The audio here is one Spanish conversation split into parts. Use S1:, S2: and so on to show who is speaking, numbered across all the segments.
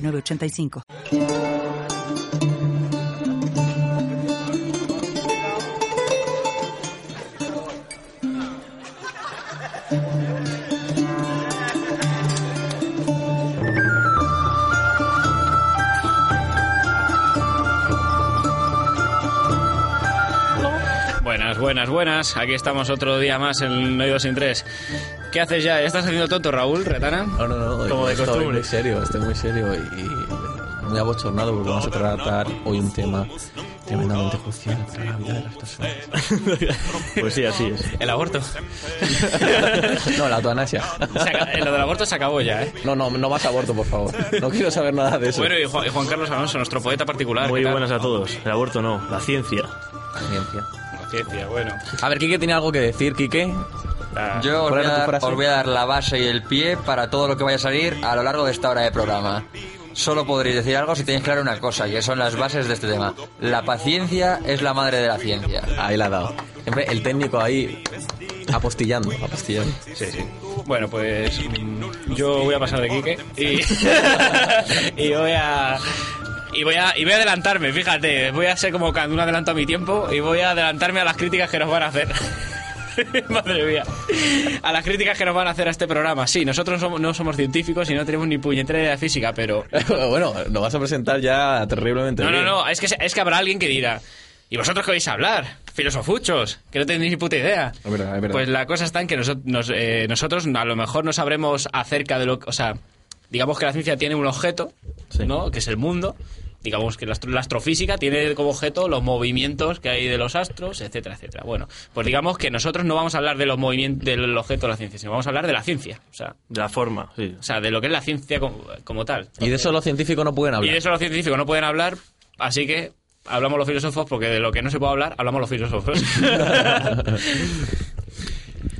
S1: 985.
S2: Buenas, buenas, buenas. Aquí estamos otro día más en Oídos sin Tres. ¿Qué haces ya? ¿Estás haciendo tonto, Raúl, Retana?
S3: No, no, no.
S2: Como de
S3: estoy
S2: costumbre.
S3: muy serio, estoy muy serio y, y muy abochornado porque vamos a tratar hoy un tema tremendamente crucial para la vida de las personas.
S4: Pues sí, así es.
S2: El aborto.
S3: No, la eutanasia.
S2: Eh, Lo del aborto se acabó ya, ¿eh?
S3: No, no, no más aborto, por favor. No quiero saber nada de eso.
S2: Bueno, y Juan, y Juan Carlos Alonso, nuestro poeta particular.
S4: Muy buenas a todos. El aborto no, la ciencia.
S3: Ciencia.
S2: La ciencia, bueno.
S3: A ver, Quique tiene algo que decir, Quique.
S2: La-
S5: Yo os
S3: ¿Cuál
S5: voy, a dar, os voy a dar la base y el pie para todo lo que vaya a salir a lo largo de esta hora de programa. Solo podréis decir algo si tenéis claro una cosa, que son las bases de este tema. La paciencia es la madre de la ciencia.
S3: Ahí la ha dado. Siempre el técnico ahí apostillando, apostillando.
S2: Sí, sí. Bueno, pues mm, yo voy a pasar de Quique y, y voy a... Y voy, a, y voy a adelantarme, fíjate, voy a ser como cuando un adelanto a mi tiempo y voy a adelantarme a las críticas que nos van a hacer. Madre mía. A las críticas que nos van a hacer a este programa. Sí, nosotros somos- no somos científicos y no tenemos ni puñetera idea de física, pero...
S3: bueno, lo vas a presentar ya terriblemente
S2: No, no,
S3: bien.
S2: no, es que, es que habrá alguien que dirá... ¿Y vosotros qué vais a hablar? Filosofuchos, que no tenéis ni puta idea.
S3: Es verdad, es verdad.
S2: Pues la cosa está en que noso- nos- eh, nosotros a lo mejor no sabremos acerca de lo que... O sea, digamos que la ciencia tiene un objeto,
S4: Sí.
S2: ¿no? Que es el mundo. Digamos que la, astro- la astrofísica tiene como objeto los movimientos que hay de los astros, etcétera, etcétera. Bueno, pues digamos que nosotros no vamos a hablar de los movimientos del objeto de la ciencia, sino vamos a hablar de la ciencia. O sea,
S4: De la forma, sí.
S2: o sea de lo que es la ciencia como, como tal.
S3: Y de eso los científicos no pueden
S2: Y
S3: hablar.
S2: de eso los científicos no pueden hablar, así que hablamos los filósofos, porque de lo que no se puede hablar, hablamos los filósofos.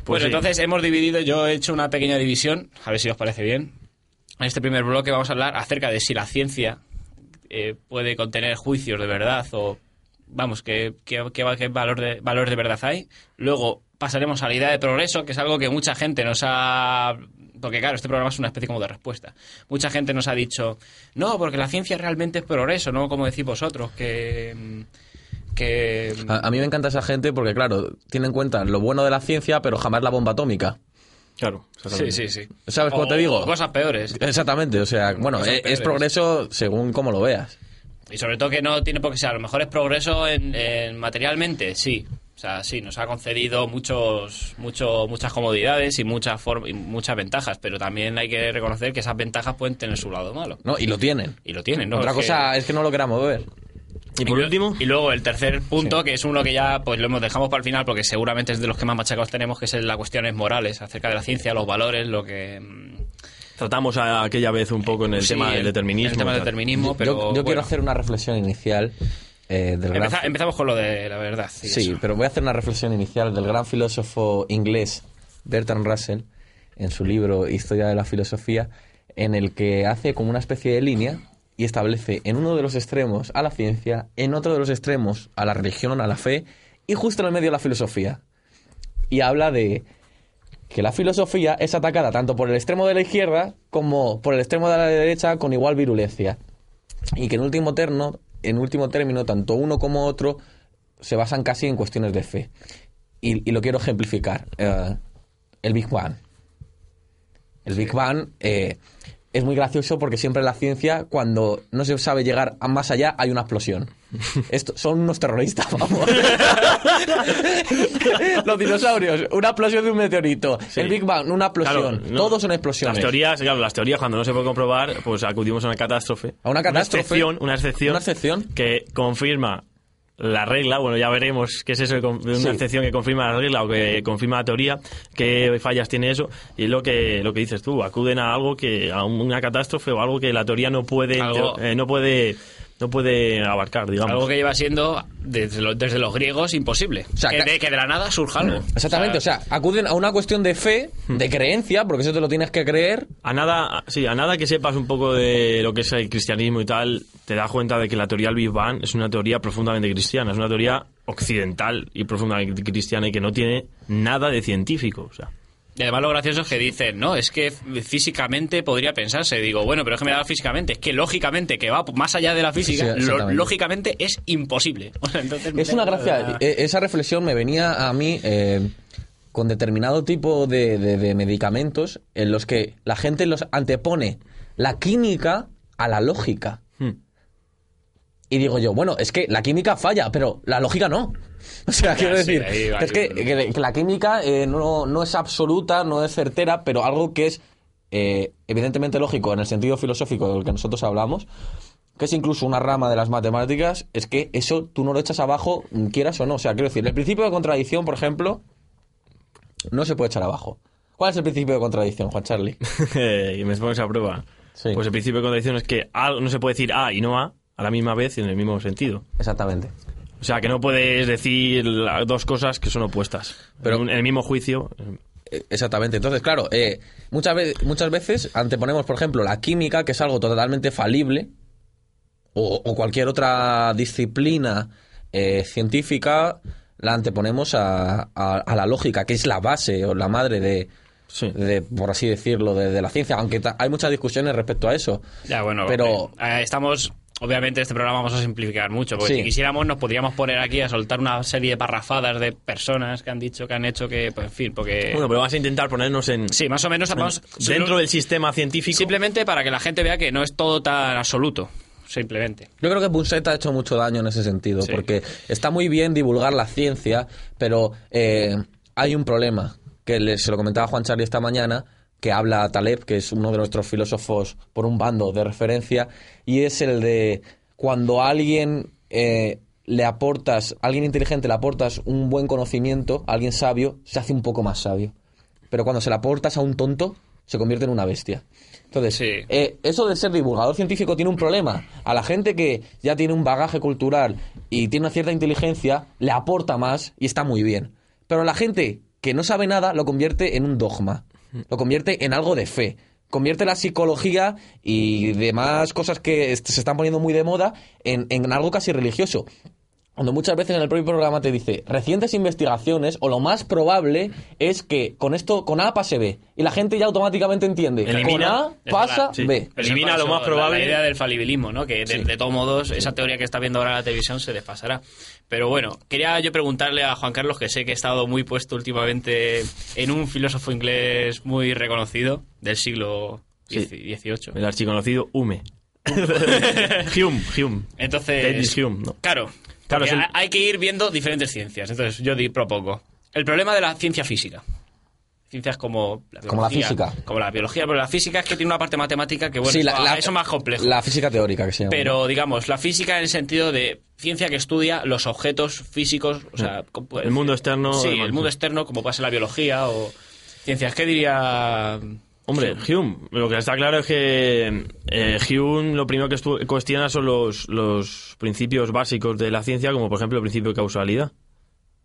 S2: bueno,
S4: sí.
S2: entonces hemos dividido, yo he hecho una pequeña división, a ver si os parece bien. En este primer bloque vamos a hablar acerca de si la ciencia eh, puede contener juicios de verdad o, vamos, qué, qué, qué, valor, de, valor de verdad hay. Luego pasaremos a la idea de progreso, que es algo que mucha gente nos ha... Porque claro, este programa es una especie como de respuesta. Mucha gente nos ha dicho, no, porque la ciencia realmente es progreso, no como decís vosotros, que... mm, que
S3: A, a mí me encanta esa gente porque, claro, tiene en cuenta lo bueno de la ciencia, pero jamás la bomba atómica.
S4: Claro.
S2: sí,
S4: exactamente.
S2: sí, sí.
S3: ¿Sabes cómo te digo?
S2: cosas peores.
S3: Exactamente, o sea, bueno, es, progreso según cómo lo veas.
S2: Y sobre todo que no tiene por qué ser. A lo mejor es progreso en, en materialmente, sí. O sea, sí, nos ha concedido muchos, mucho, muchas comodidades y muchas, y muchas ventajas, pero también hay que reconocer que esas ventajas pueden tener su lado malo.
S3: ¿no? Y lo tienen.
S2: Y lo tienen, ¿no?
S3: Otra
S2: Es que-
S3: cosa es que no lo queramos ver.
S4: Y por último,
S2: Y luego el tercer punto, que es uno que ya pues lo hemos dejamos para el final, porque seguramente es de los que más machacados tenemos, que es las cuestiones morales acerca de la ciencia, los valores, lo que... mm,
S4: tratamos a aquella vez un poco en el
S2: sí,
S4: tema del determinismo.
S2: El tema
S4: y
S2: del
S4: tal.
S2: determinismo,
S3: yo
S2: pero...
S3: yo
S2: bueno,
S3: quiero hacer una reflexión inicial eh, del gran...
S2: empeza- empezamos con lo de la verdad. y
S3: Sí,
S2: eso.
S3: pero voy a hacer una reflexión inicial del gran filósofo inglés Bertrand Russell en su libro Historia de la Filosofía, en el que hace como una especie de línea y establece en uno de los extremos a la ciencia, en otro de los extremos a la religión, a la fe, y justo en el medio la filosofía. Y habla de que la filosofía es atacada tanto por el extremo de la izquierda como por el extremo de la derecha con igual virulencia. Y que en último, terno, en último término, tanto uno como otro se basan casi en cuestiones de fe. Y, y lo quiero ejemplificar. Eh, el Big Bang. El Big Bang eh, es muy gracioso porque siempre en la ciencia, cuando no se sabe llegar a más allá, hay una explosión. Esto, son unos terroristas, vamos. Los dinosaurios, una explosión de un meteorito.
S4: Sí.
S3: El Big Bang, una explosión.
S4: Claro, no.
S3: Todos son explosiones.
S4: Las teorías, claro, las teorías cuando no se puede comprobar, pues acudimos a una catástrofe.
S3: A una catástrofe.
S4: excepción, una excepción.
S3: Una excepción.
S4: que confirma la regla, bueno, ya veremos qué es eso de una
S3: Sí.
S4: excepción que confirma la regla o que confirma la teoría, qué fallas tiene eso, y es lo que, lo que dices tú, acuden a algo que, a una catástrofe o algo que la teoría no puede, eh, no puede, no puede abarcar, digamos.
S2: Algo que lleva siendo, desde, lo- desde los griegos, imposible.
S3: O sea,
S2: que, de, que de la nada surja algo.
S3: Exactamente, o sea, acuden a una cuestión de fe, de creencia, porque eso te lo tienes que creer.
S4: A nada, sí, a nada que sepas un poco de lo que es el cristianismo y tal, te das cuenta de que la teoría del Big Bang es una teoría profundamente cristiana, es una teoría occidental y profundamente cristiana y que no tiene nada de científico. O sea,
S2: Y además lo gracioso es que dicen, no, es que físicamente podría pensarse. Digo, bueno, pero es que me da físicamente. Es que lógicamente, que va más allá de la física,
S3: Sí,
S2: lo-
S3: exactamente.
S2: lógicamente es imposible. O sea, entonces me
S3: Es una gracia. eh, Esa reflexión me venía a mí eh, con determinado tipo de, de- de medicamentos en los que la gente los antepone la química a la lógica. Y digo yo, bueno, es que la química falla, pero la lógica no. O sea, quiero decir,
S2: va,
S3: es que, la química eh, no, no es absoluta, no es certera, pero algo que es eh, evidentemente lógico en el sentido filosófico del que nosotros hablamos, que es incluso una rama de las matemáticas, es que eso tú no lo echas abajo, mm, quieras o no. O sea, quiero decir, el principio de contradicción, por ejemplo, no se puede echar abajo. ¿Cuál es el principio de contradicción, Juan Charlie?
S4: y me pones a prueba.
S3: Sí.
S4: Pues el principio de contradicción es que algo no se puede decir A y no A a la misma vez y en el mismo sentido.
S3: Exactamente.
S4: O sea, que no puedes decir dos cosas que son opuestas.
S3: Pero-
S4: en, un- en el mismo juicio. eh,
S3: Eh, Exactamente. Entonces, claro, eh, muchas, ve- muchas veces anteponemos, por ejemplo, la química, que es algo totalmente falible, o, o cualquier otra disciplina eh, científica, la anteponemos a, a- a la lógica, que es la base o la madre de,
S4: Sí.
S3: de, por así decirlo, de, de la ciencia, aunque hay muchas discusiones respecto a eso.
S2: Ya, bueno,
S3: Pero-
S2: eh, estamos... Obviamente este programa vamos a simplificar mucho, porque
S3: Sí.
S2: si quisiéramos nos podríamos poner aquí a soltar una serie de parrafadas de personas que han dicho, que han hecho, que, pues en fin, porque...
S4: Bueno, pero vamos a intentar ponernos en.
S2: sí, más o menos vamos...
S4: dentro del sistema científico.
S2: Simplemente para que la gente vea que no es todo tan absoluto, simplemente.
S3: Yo creo que Punset ha hecho mucho daño en ese sentido,
S2: Sí.
S3: porque está muy bien divulgar la ciencia, pero eh, hay un problema, que le- se lo comentaba Juan Charlie esta mañana, que habla Taleb, que es uno de nuestros filósofos por un bando de referencia, y es el de cuando a alguien eh, le aportas, a alguien inteligente le aportas un buen conocimiento, a alguien sabio, se hace un poco más sabio. Pero cuando se le aportas a un tonto, se convierte en una bestia. Entonces,
S2: Sí.
S3: eh, eso de ser divulgador científico tiene un problema. A la gente que ya tiene un bagaje cultural y tiene una cierta inteligencia, le aporta más y está muy bien. Pero a la gente que no sabe nada lo convierte en un dogma, lo convierte en algo de fe. Convierte la psicología y demás cosas que se están poniendo muy de moda en, en algo casi religioso. Cuando muchas veces en el propio programa te dice recientes investigaciones o lo más probable es que con esto, con A pase B. Y la gente ya automáticamente entiende.
S4: Elimina-
S3: con A pasa
S4: Sí.
S3: B.
S4: Elimina lo más probable.
S2: La, idea del falibilismo, ¿no? Que de, de todos modos, esa teoría que está viendo ahora la televisión se desfasará. Pero bueno, quería yo preguntarle a Juan Carlos, que sé que ha estado muy puesto últimamente en un filósofo inglés muy reconocido del siglo
S4: Sí.
S2: XVIII.
S4: El archiconocido Hume. Hume, Hume.
S2: Entonces,
S4: Dennis Hume, ¿no?
S2: claro,
S4: Claro, el-
S2: ha- hay que ir viendo diferentes ciencias. Entonces, yo di propongo. El problema de la ciencia física. Ciencias como la
S3: Como la
S2: biología,
S3: física.
S2: Como la biología, pero la física es que tiene una parte matemática que, bueno,
S3: Sí,
S2: eso,
S3: la- la-
S2: eso es más complejo.
S3: La física teórica que se llama.
S2: Pero, digamos, la física en el sentido de ciencia que estudia los objetos físicos, o sea... ¿cómo puede
S4: El mundo externo,
S2: Sí, el mundo externo, como puede ser la biología o ciencias. ¿Qué diría...?
S4: Hombre, Hume, lo que está claro es que eh, Hume lo primero que cuestiona son los, los principios básicos de la ciencia, como por ejemplo el principio de causalidad.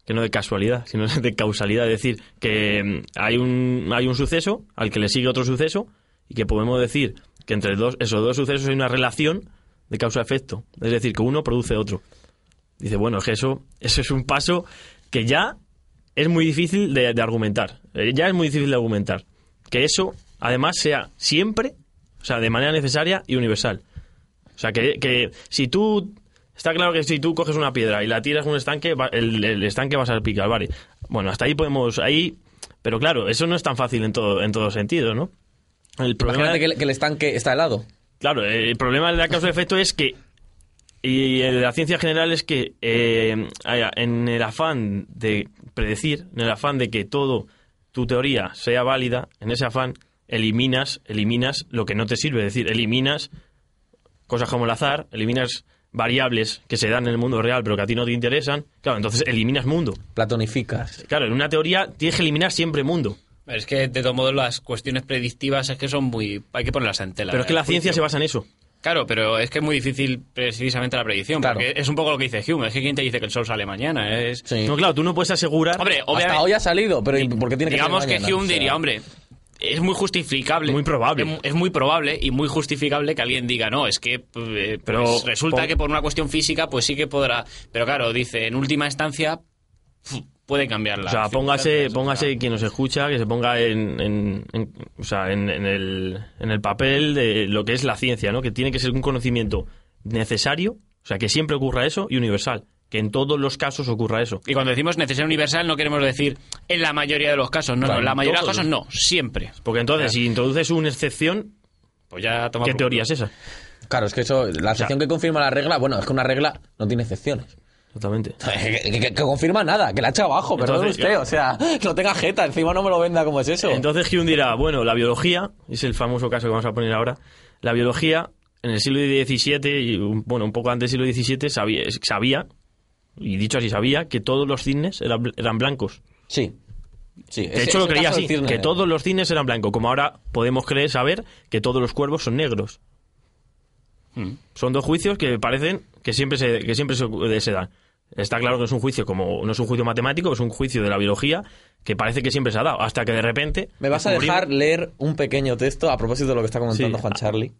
S4: Que no de casualidad, sino de causalidad. Es decir, que mm, hay un, hay un suceso al que le sigue otro suceso y que podemos decir que entre dos, esos dos sucesos hay una relación de causa-efecto. Es decir, que uno produce otro. Dice, bueno, es que eso, eso es un paso que ya es muy difícil de, de argumentar. Eh, Ya es muy difícil de argumentar. Que eso, además, sea siempre, o sea, de manera necesaria y universal. O sea, que, que si tú... Está claro que si tú coges una piedra y la tiras en un estanque, el, el estanque va a salpicar, ¿vale? Bueno, hasta ahí podemos... ahí Pero claro, eso no es tan fácil en todo, en todo sentido, ¿no? El problema...
S3: Imagínate que, el- que el estanque está helado.
S4: Claro, eh, el problema de la causa-efecto es que, y en la ciencia general es que eh, en el afán de predecir, en el afán de que todo tu teoría sea válida, en ese afán eliminas, eliminas lo que no te sirve, es decir, eliminas cosas como el azar, eliminas variables que se dan en el mundo real pero que a ti no te interesan, claro, entonces eliminas mundo.
S3: Platonificas.
S4: Claro, en una teoría tienes que eliminar siempre mundo.
S2: Es que, de todos modos, las cuestiones predictivas es que son muy... Hay que ponerlas en tela.
S4: Pero es que
S2: de
S4: la ciencia se basa en eso.
S2: Claro, pero es que es muy difícil precisamente la predicción.
S3: Claro.
S2: Porque es un poco lo que dice Hume. Es que ¿quién te dice que el sol sale mañana? Es...
S3: Sí.
S4: No, claro, tú no puedes asegurar.
S2: Hombre,
S3: Hasta hoy ha salido, pero ¿y ¿por qué tiene que
S2: digamos
S3: ser
S2: que
S3: mañana?
S2: Hume
S3: O sea,
S2: diría, hombre, es muy justificable.
S4: Muy probable.
S2: Es, es muy probable y muy justificable que alguien diga, no, es que eh,
S4: Pero
S2: pues resulta que por una cuestión física, pues sí que podrá. Pero claro, dice, en última instancia, puede cambiarla.
S4: O sea, póngase, póngase quien nos escucha, que se ponga en, en- en- o sea, en, en el, en el papel de lo que es la ciencia, ¿no? Que tiene que ser un conocimiento necesario, o sea, que siempre ocurra eso y universal. Que en todos los casos ocurra eso.
S2: Y cuando decimos necesidad universal, no queremos decir en la mayoría de los casos. No,
S3: Claro,
S2: no, en la mayoría de los casos no, siempre.
S4: Porque entonces, si introduces una excepción,
S2: Pues ya toma
S4: ¿qué
S2: por
S4: teoría es esa?
S3: Claro, es que eso, la excepción que confirma la regla, bueno, es que una regla no tiene excepciones.
S4: Exactamente.
S3: Que, que- que confirma nada, que la echa abajo, perdón
S4: Entonces,
S3: usted,
S4: yo-
S3: o sea, no tenga jeta, encima no me lo venda como es eso.
S4: Entonces Hume dirá, bueno, la biología, es el famoso caso que vamos a poner ahora, la biología en el siglo XVII, y bueno, un poco antes del siglo XVII, sabía, sabía, y dicho así, sabía que todos los cisnes eran, eran blancos.
S3: sí. Sí,
S4: De hecho, lo creía así, que todos los cines eran blancos, como ahora podemos creer saber que todos los cuervos son negros.
S2: Mm.
S4: Son dos juicios que parecen que siempre se, que siempre se, se dan. Está claro que no es un juicio como no es un juicio matemático, es un juicio de la biología que parece que siempre se ha dado, hasta que de repente
S3: Me vas a dejar leer un pequeño texto a propósito de lo que está comentando
S4: Sí.
S3: Juan Charlie.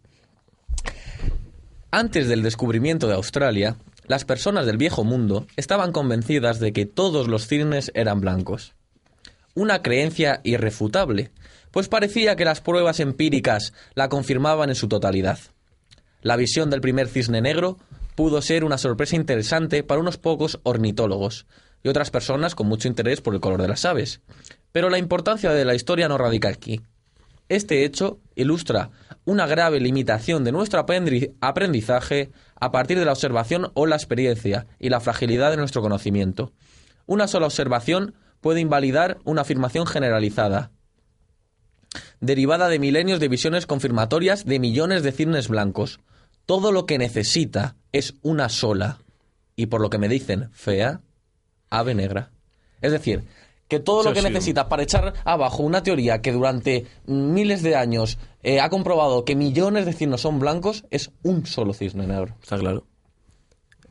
S3: Antes del descubrimiento de Australia, las personas del viejo mundo estaban convencidas de que todos los cisnes eran blancos. Una creencia irrefutable, pues parecía que las pruebas empíricas la confirmaban en su totalidad. La visión del primer cisne negro pudo ser una sorpresa interesante para unos pocos ornitólogos y otras personas con mucho interés por el color de las aves. Pero la importancia de la historia no radica aquí. Este hecho ilustra una grave limitación de nuestro aprendi- aprendizaje a partir de la observación o la experiencia y la fragilidad de nuestro conocimiento. Una sola observación puede invalidar una afirmación generalizada, derivada de milenios de visiones confirmatorias de millones de cisnes blancos. Todo lo que necesita es una sola, y por lo que me dicen, fea, ave negra. Es decir, que todo
S4: Eso
S3: lo que
S4: sí.
S3: necesitas para echar abajo una teoría que durante miles de años eh, ha comprobado que millones de cisnes son blancos es un solo cisne negro.
S4: Está claro.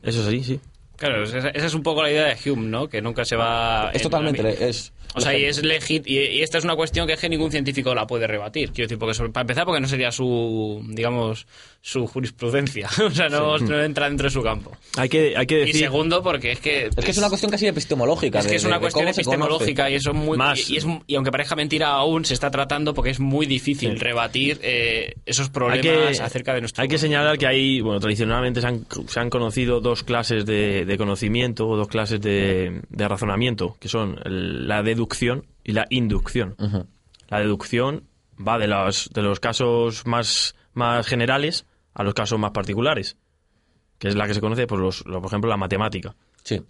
S4: Eso es así, sí.
S2: Claro, esa, esa es un poco la idea de Hume, ¿no? Que nunca se va...
S3: Es
S2: en-
S3: totalmente... Es,
S2: O sea, y es legit y, y esta es una cuestión que es que ningún científico la puede rebatir. Quiero decir, porque sobre- para empezar, porque no sería su, digamos, su jurisprudencia. o sea, no, no entra dentro de su campo.
S4: Hay que, hay que
S2: Y
S4: decir...
S2: segundo, porque es que...
S3: es que es una cuestión casi epistemológica.
S2: Es que
S3: de-
S2: es una
S3: de-
S2: cuestión epistemológica y eso es muy
S4: Más.
S2: y, y es- y aunque parezca mentira aún se está tratando porque es muy difícil
S4: Sí.
S2: rebatir eh, esos problemas
S4: que,
S2: acerca de nuestro
S4: hay que señalar que hay, bueno, tradicionalmente se han, se han conocido dos clases de, de conocimiento o dos clases de, de razonamiento, que son la deducción y la inducción. La deducción va de los, de los casos más, más generales a los casos más particulares, que es la que se conoce por, los, lo- por ejemplo, la matemática.
S3: Sí.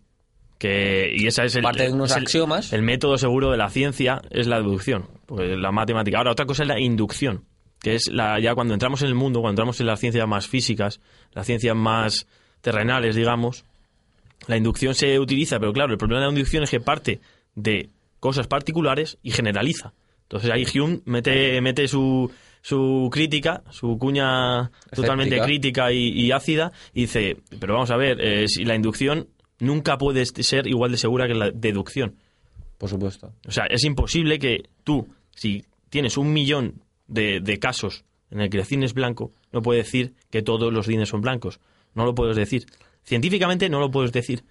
S4: Que, y esa es el,
S3: Parte de unos
S4: el-
S3: axiomas.
S4: El método seguro de la ciencia es la deducción, pues la matemática. Ahora, otra cosa es la inducción, que es la, ya cuando entramos en el mundo, cuando entramos en las ciencias más físicas, las ciencias más terrenales, digamos, la inducción se utiliza, pero claro, el problema de la inducción es que parte de cosas particulares y generaliza. Entonces ahí Hume mete, mete su, su crítica, su cuña totalmente crítica y, y ácida, y dice, pero vamos a ver, eh, si la inducción nunca puede ser igual de segura que la deducción.
S3: Por supuesto.
S4: O sea, es imposible que tú, si tienes un millón de, de casos en el que el cine es blanco, no puedes decir que todos los cines son blancos. No lo puedes decir. Científicamente no lo puedes decir.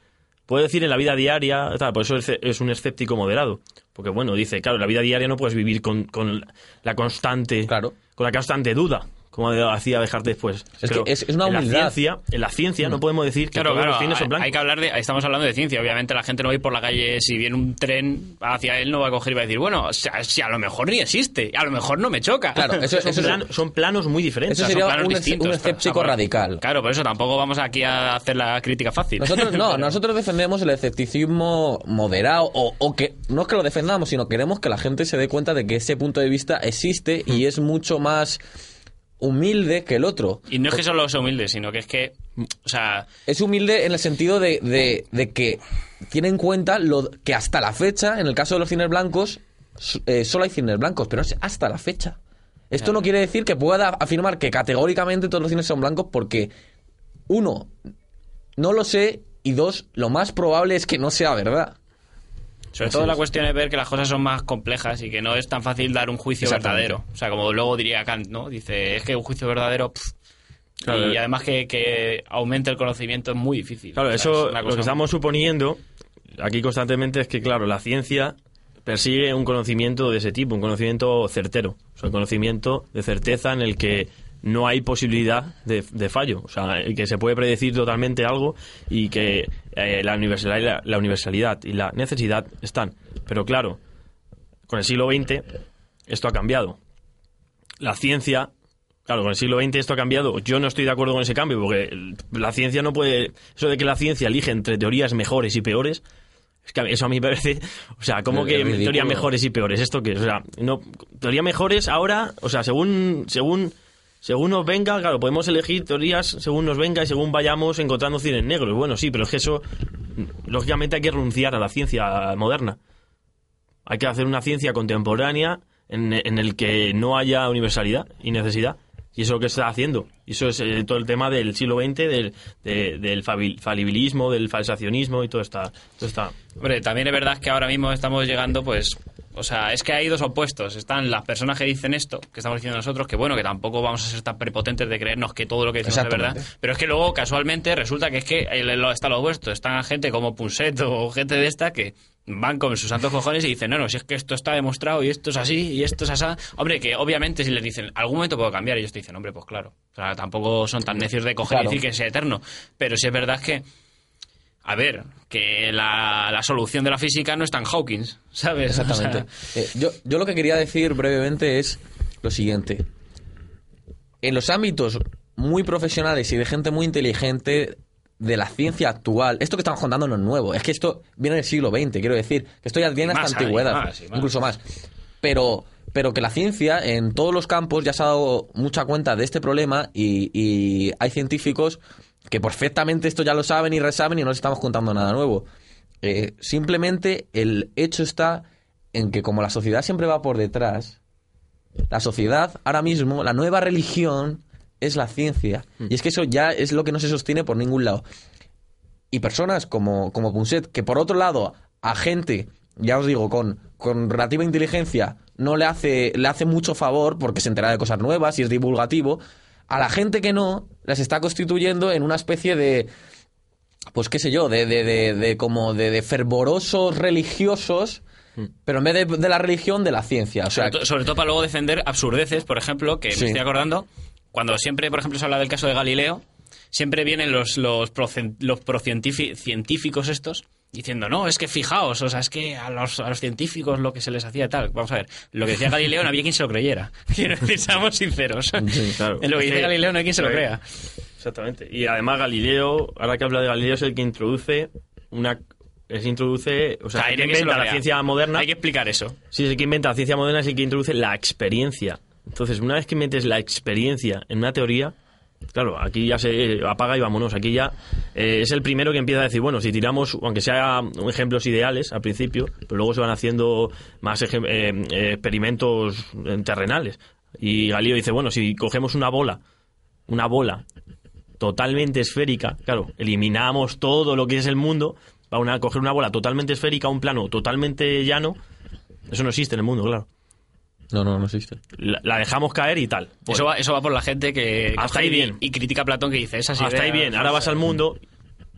S4: Puedes decir en la vida diaria, tal, por eso es- es un escéptico moderado. Porque bueno, dice, claro, en la vida diaria no puedes vivir con, con la constante
S3: Claro.
S4: con la constante duda, como hacía dejar después.
S3: Es que es- es una
S4: en la
S3: humildad.
S4: ciencia, en la ciencia no podemos decir que
S2: Claro,
S4: todos
S2: claro,
S4: los cines son
S2: hay,
S4: blancos.
S2: hay que hablar de, estamos hablando de ciencia, obviamente la gente no va a ir por la calle, si viene un tren hacia él no va a coger y va a decir, bueno, o sea, si a lo mejor ni existe, a lo mejor no me choca.
S3: Claro, eso,
S4: son,
S3: eso es-
S4: plan- son planos muy diferentes.
S3: Eso sería
S2: son planos
S3: un ex-
S2: distintos,
S3: un escéptico radical.
S2: Claro, por eso tampoco vamos aquí a hacer la crítica fácil.
S3: Nosotros no, nosotros defendemos el escepticismo moderado o, o que no es que lo defendamos, sino queremos que la gente se dé cuenta de que ese punto de vista existe y es mucho más humilde que el otro.
S2: Y no es que solo sea humilde, sino que es que, o sea,
S3: Es humilde en el sentido de, de- de que tiene en cuenta lo que hasta la fecha, en el caso de los cines blancos, eh, solo hay cines blancos, pero es hasta la fecha. Esto no quiere decir que pueda afirmar que categóricamente todos los cines son blancos porque, uno, no lo sé, y dos, lo más probable es que no sea verdad.
S2: Sobre
S3: Así
S2: todo la
S3: es.
S2: cuestión es ver que las cosas son más complejas y que no es tan fácil dar un juicio verdadero. O sea, como luego diría Kant, ¿no? Dice, es que un juicio verdadero... pff,
S4: Claro,
S2: y
S4: eh.
S2: además que, que aumente el conocimiento es muy difícil.
S4: Claro,
S2: O sea,
S4: eso
S2: es
S4: lo que estamos suponiendo aquí constantemente es que, claro, la ciencia persigue un conocimiento de ese tipo, un conocimiento certero, o sea, un conocimiento de certeza en el que no hay posibilidad de, de fallo, o sea, que se puede predecir totalmente algo y que eh, la, universalidad, y la, la universalidad y la necesidad están. Pero claro, con el siglo XX esto ha cambiado. La ciencia Claro, con el siglo XX esto ha cambiado. Yo no estoy de acuerdo con ese cambio, porque la ciencia no puede. Eso de que la ciencia elige entre teorías mejores y peores. Es que eso a mí me parece. O sea, ¿cómo que teorías mejores y peores? ¿Esto qué es? O sea, no, teorías mejores ahora, o sea, según, según, según nos venga, claro, podemos elegir teorías según nos venga y según vayamos encontrando cines negros. Bueno, sí, pero es que eso. Lógicamente hay que renunciar a la ciencia moderna. Hay que hacer una ciencia contemporánea en, en el que no haya universalidad y necesidad. Y eso es lo que se está haciendo. Y eso es eh, todo el tema del siglo XX, del, de- del falibilismo, del falsacionismo y todo está, todo está.
S2: Hombre, también es verdad que ahora mismo estamos llegando, pues, o sea, es que hay dos opuestos. Están las personas que dicen esto, que estamos diciendo nosotros, que bueno, que tampoco vamos a ser tan prepotentes de creernos que todo lo que decimos es verdad. Pero es que luego, casualmente, resulta que es que está lo opuesto. Están gente como Punset o gente de esta que van con sus santos cojones y dicen, no, no, si es que esto está demostrado y esto es así y esto es así. Hombre, que obviamente si les dicen, algún momento puedo cambiar, ellos te dicen, hombre, pues claro. O sea, tampoco son tan necios de coger
S3: Claro.
S2: y decir que sea eterno. Pero sí es verdad que a ver, que la, la solución de la física no es tan Hawkins, ¿sabes? O sea,
S3: Exactamente. Eh, yo, yo lo que quería decir brevemente es lo siguiente. En los ámbitos muy profesionales y de gente muy inteligente de la ciencia actual, esto que estamos contando no es nuevo, es que esto viene del siglo XX, quiero decir, que esto ya viene
S2: Más
S3: hasta antigüedad,
S2: más y más.
S3: incluso más. Pero, pero que la ciencia en todos los campos ya se ha dado mucha cuenta de este problema y, y hay científicos que perfectamente esto ya lo saben y resaben y no les estamos contando nada nuevo. Eh, simplemente el hecho está en que como la sociedad siempre va por detrás, la sociedad ahora mismo, la nueva religión es la ciencia. Y es que eso ya es lo que no se sostiene por ningún lado. Y personas como, como Punset, que por otro lado, a gente, ya os digo, con, con relativa inteligencia, no le hace, le hace mucho favor porque se entera de cosas nuevas y es divulgativo, a la gente que no, las está constituyendo en una especie de, pues qué sé yo, de, de, de, de como de, fervorosos religiosos, pero en vez de, de la religión, de la ciencia. O sea,
S2: sobre, to- sobre todo para luego defender absurdeces, por ejemplo, que
S3: Sí.
S2: me estoy acordando, cuando siempre, por ejemplo, se habla del caso de Galileo, siempre vienen los, los, procien- los procientífi- científicos estos diciendo, no, es que fijaos, o sea, es que a los, a los científicos lo que se les hacía tal. Vamos a ver, lo que decía Galileo no había quien se lo creyera. Quiero decir, seamos sinceros.
S4: claro.
S2: En lo que dice Galileo no hay quien se lo crea.
S4: Exactamente. Y además Galileo, ahora que habla de Galileo, es el que introduce una... Es introduce, o sea,
S2: O sea,
S4: el que inventa la ciencia moderna.
S2: Hay que explicar eso.
S4: Sí, es el que inventa la ciencia moderna, es el que introduce la experiencia. Entonces, una vez que metes la experiencia en una teoría, claro, aquí ya se apaga y vámonos. Aquí ya eh, es el primero que empieza a decir, bueno, si tiramos, aunque sea ejemplos ideales al principio, pero luego se van haciendo más eh, eh, experimentos eh, terrenales. Y Galileo dice, bueno, si cogemos una bola, una bola totalmente esférica, claro, eliminamos todo lo que es el mundo, para una, coger una bola totalmente esférica, un plano totalmente llano, eso no existe en el mundo, claro.
S3: No, no, no existe.
S4: La, la dejamos caer y tal. Pues,
S2: Eso va, eso va por la gente que
S4: Hasta ahí
S2: y-
S4: bien.
S2: y critica a Platón que dice esas
S4: hasta ahí bien, ahora vas al mundo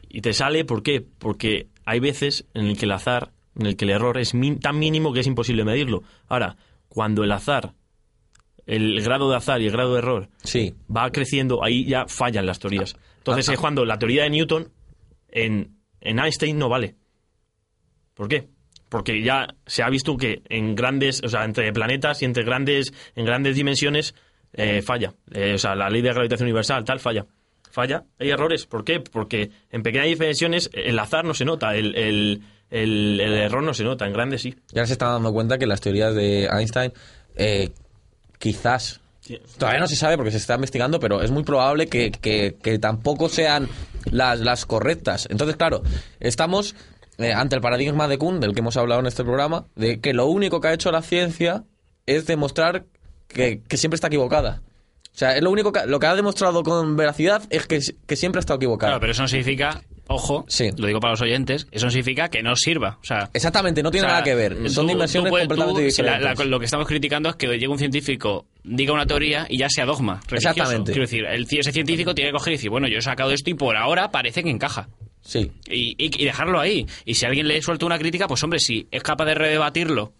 S4: y te sale, ¿por qué? Porque hay veces en el que el azar, en el que el error es min- tan mínimo que es imposible medirlo. Ahora, cuando el azar, el grado de azar y el grado de error
S3: Sí.
S4: va creciendo, ahí ya fallan las teorías. Entonces
S3: Ah,
S4: es cuando la teoría de Newton en, en Einstein no vale. ¿Por qué? Porque ya se ha visto que en grandes, o sea, entre planetas y entre grandes, en grandes dimensiones eh, falla. Eh, o sea, la ley de gravitación universal, tal, falla. Falla. Hay errores. ¿Por qué? Porque en pequeñas dimensiones el azar no se nota, el, el, el- el error no se nota, en grandes sí.
S3: Ya se están dando cuenta que las teorías de Einstein eh, quizás Todavía no se sabe porque se está investigando, pero es muy probable que, que- que tampoco sean las, las correctas. Entonces, claro, estamos eh, ante el paradigma de Kuhn, del que hemos hablado en este programa, de que lo único que ha hecho la ciencia es demostrar que, que siempre está equivocada. O sea, es lo único que, lo que ha demostrado con veracidad es que, que siempre ha estado equivocada.
S2: Claro, pero eso no significa, ojo,
S3: Sí.
S2: lo digo para los oyentes, eso no significa que no sirva. O sea,
S3: Exactamente, no tiene
S2: o sea,
S3: nada que ver. Son dimensiones
S2: tú,
S3: completamente
S2: la-
S3: diferentes.
S2: la- lo que estamos criticando es que llegue un científico, diga una teoría y ya sea dogma. religioso.
S3: Exactamente.
S2: Quiero decir, el, ese científico tiene que coger y decir, bueno, yo he sacado esto y por ahora parece que encaja.
S3: Sí.
S2: Y, y- y dejarlo ahí. Y si alguien le suelta una crítica, pues hombre, si es capaz de redebatirlo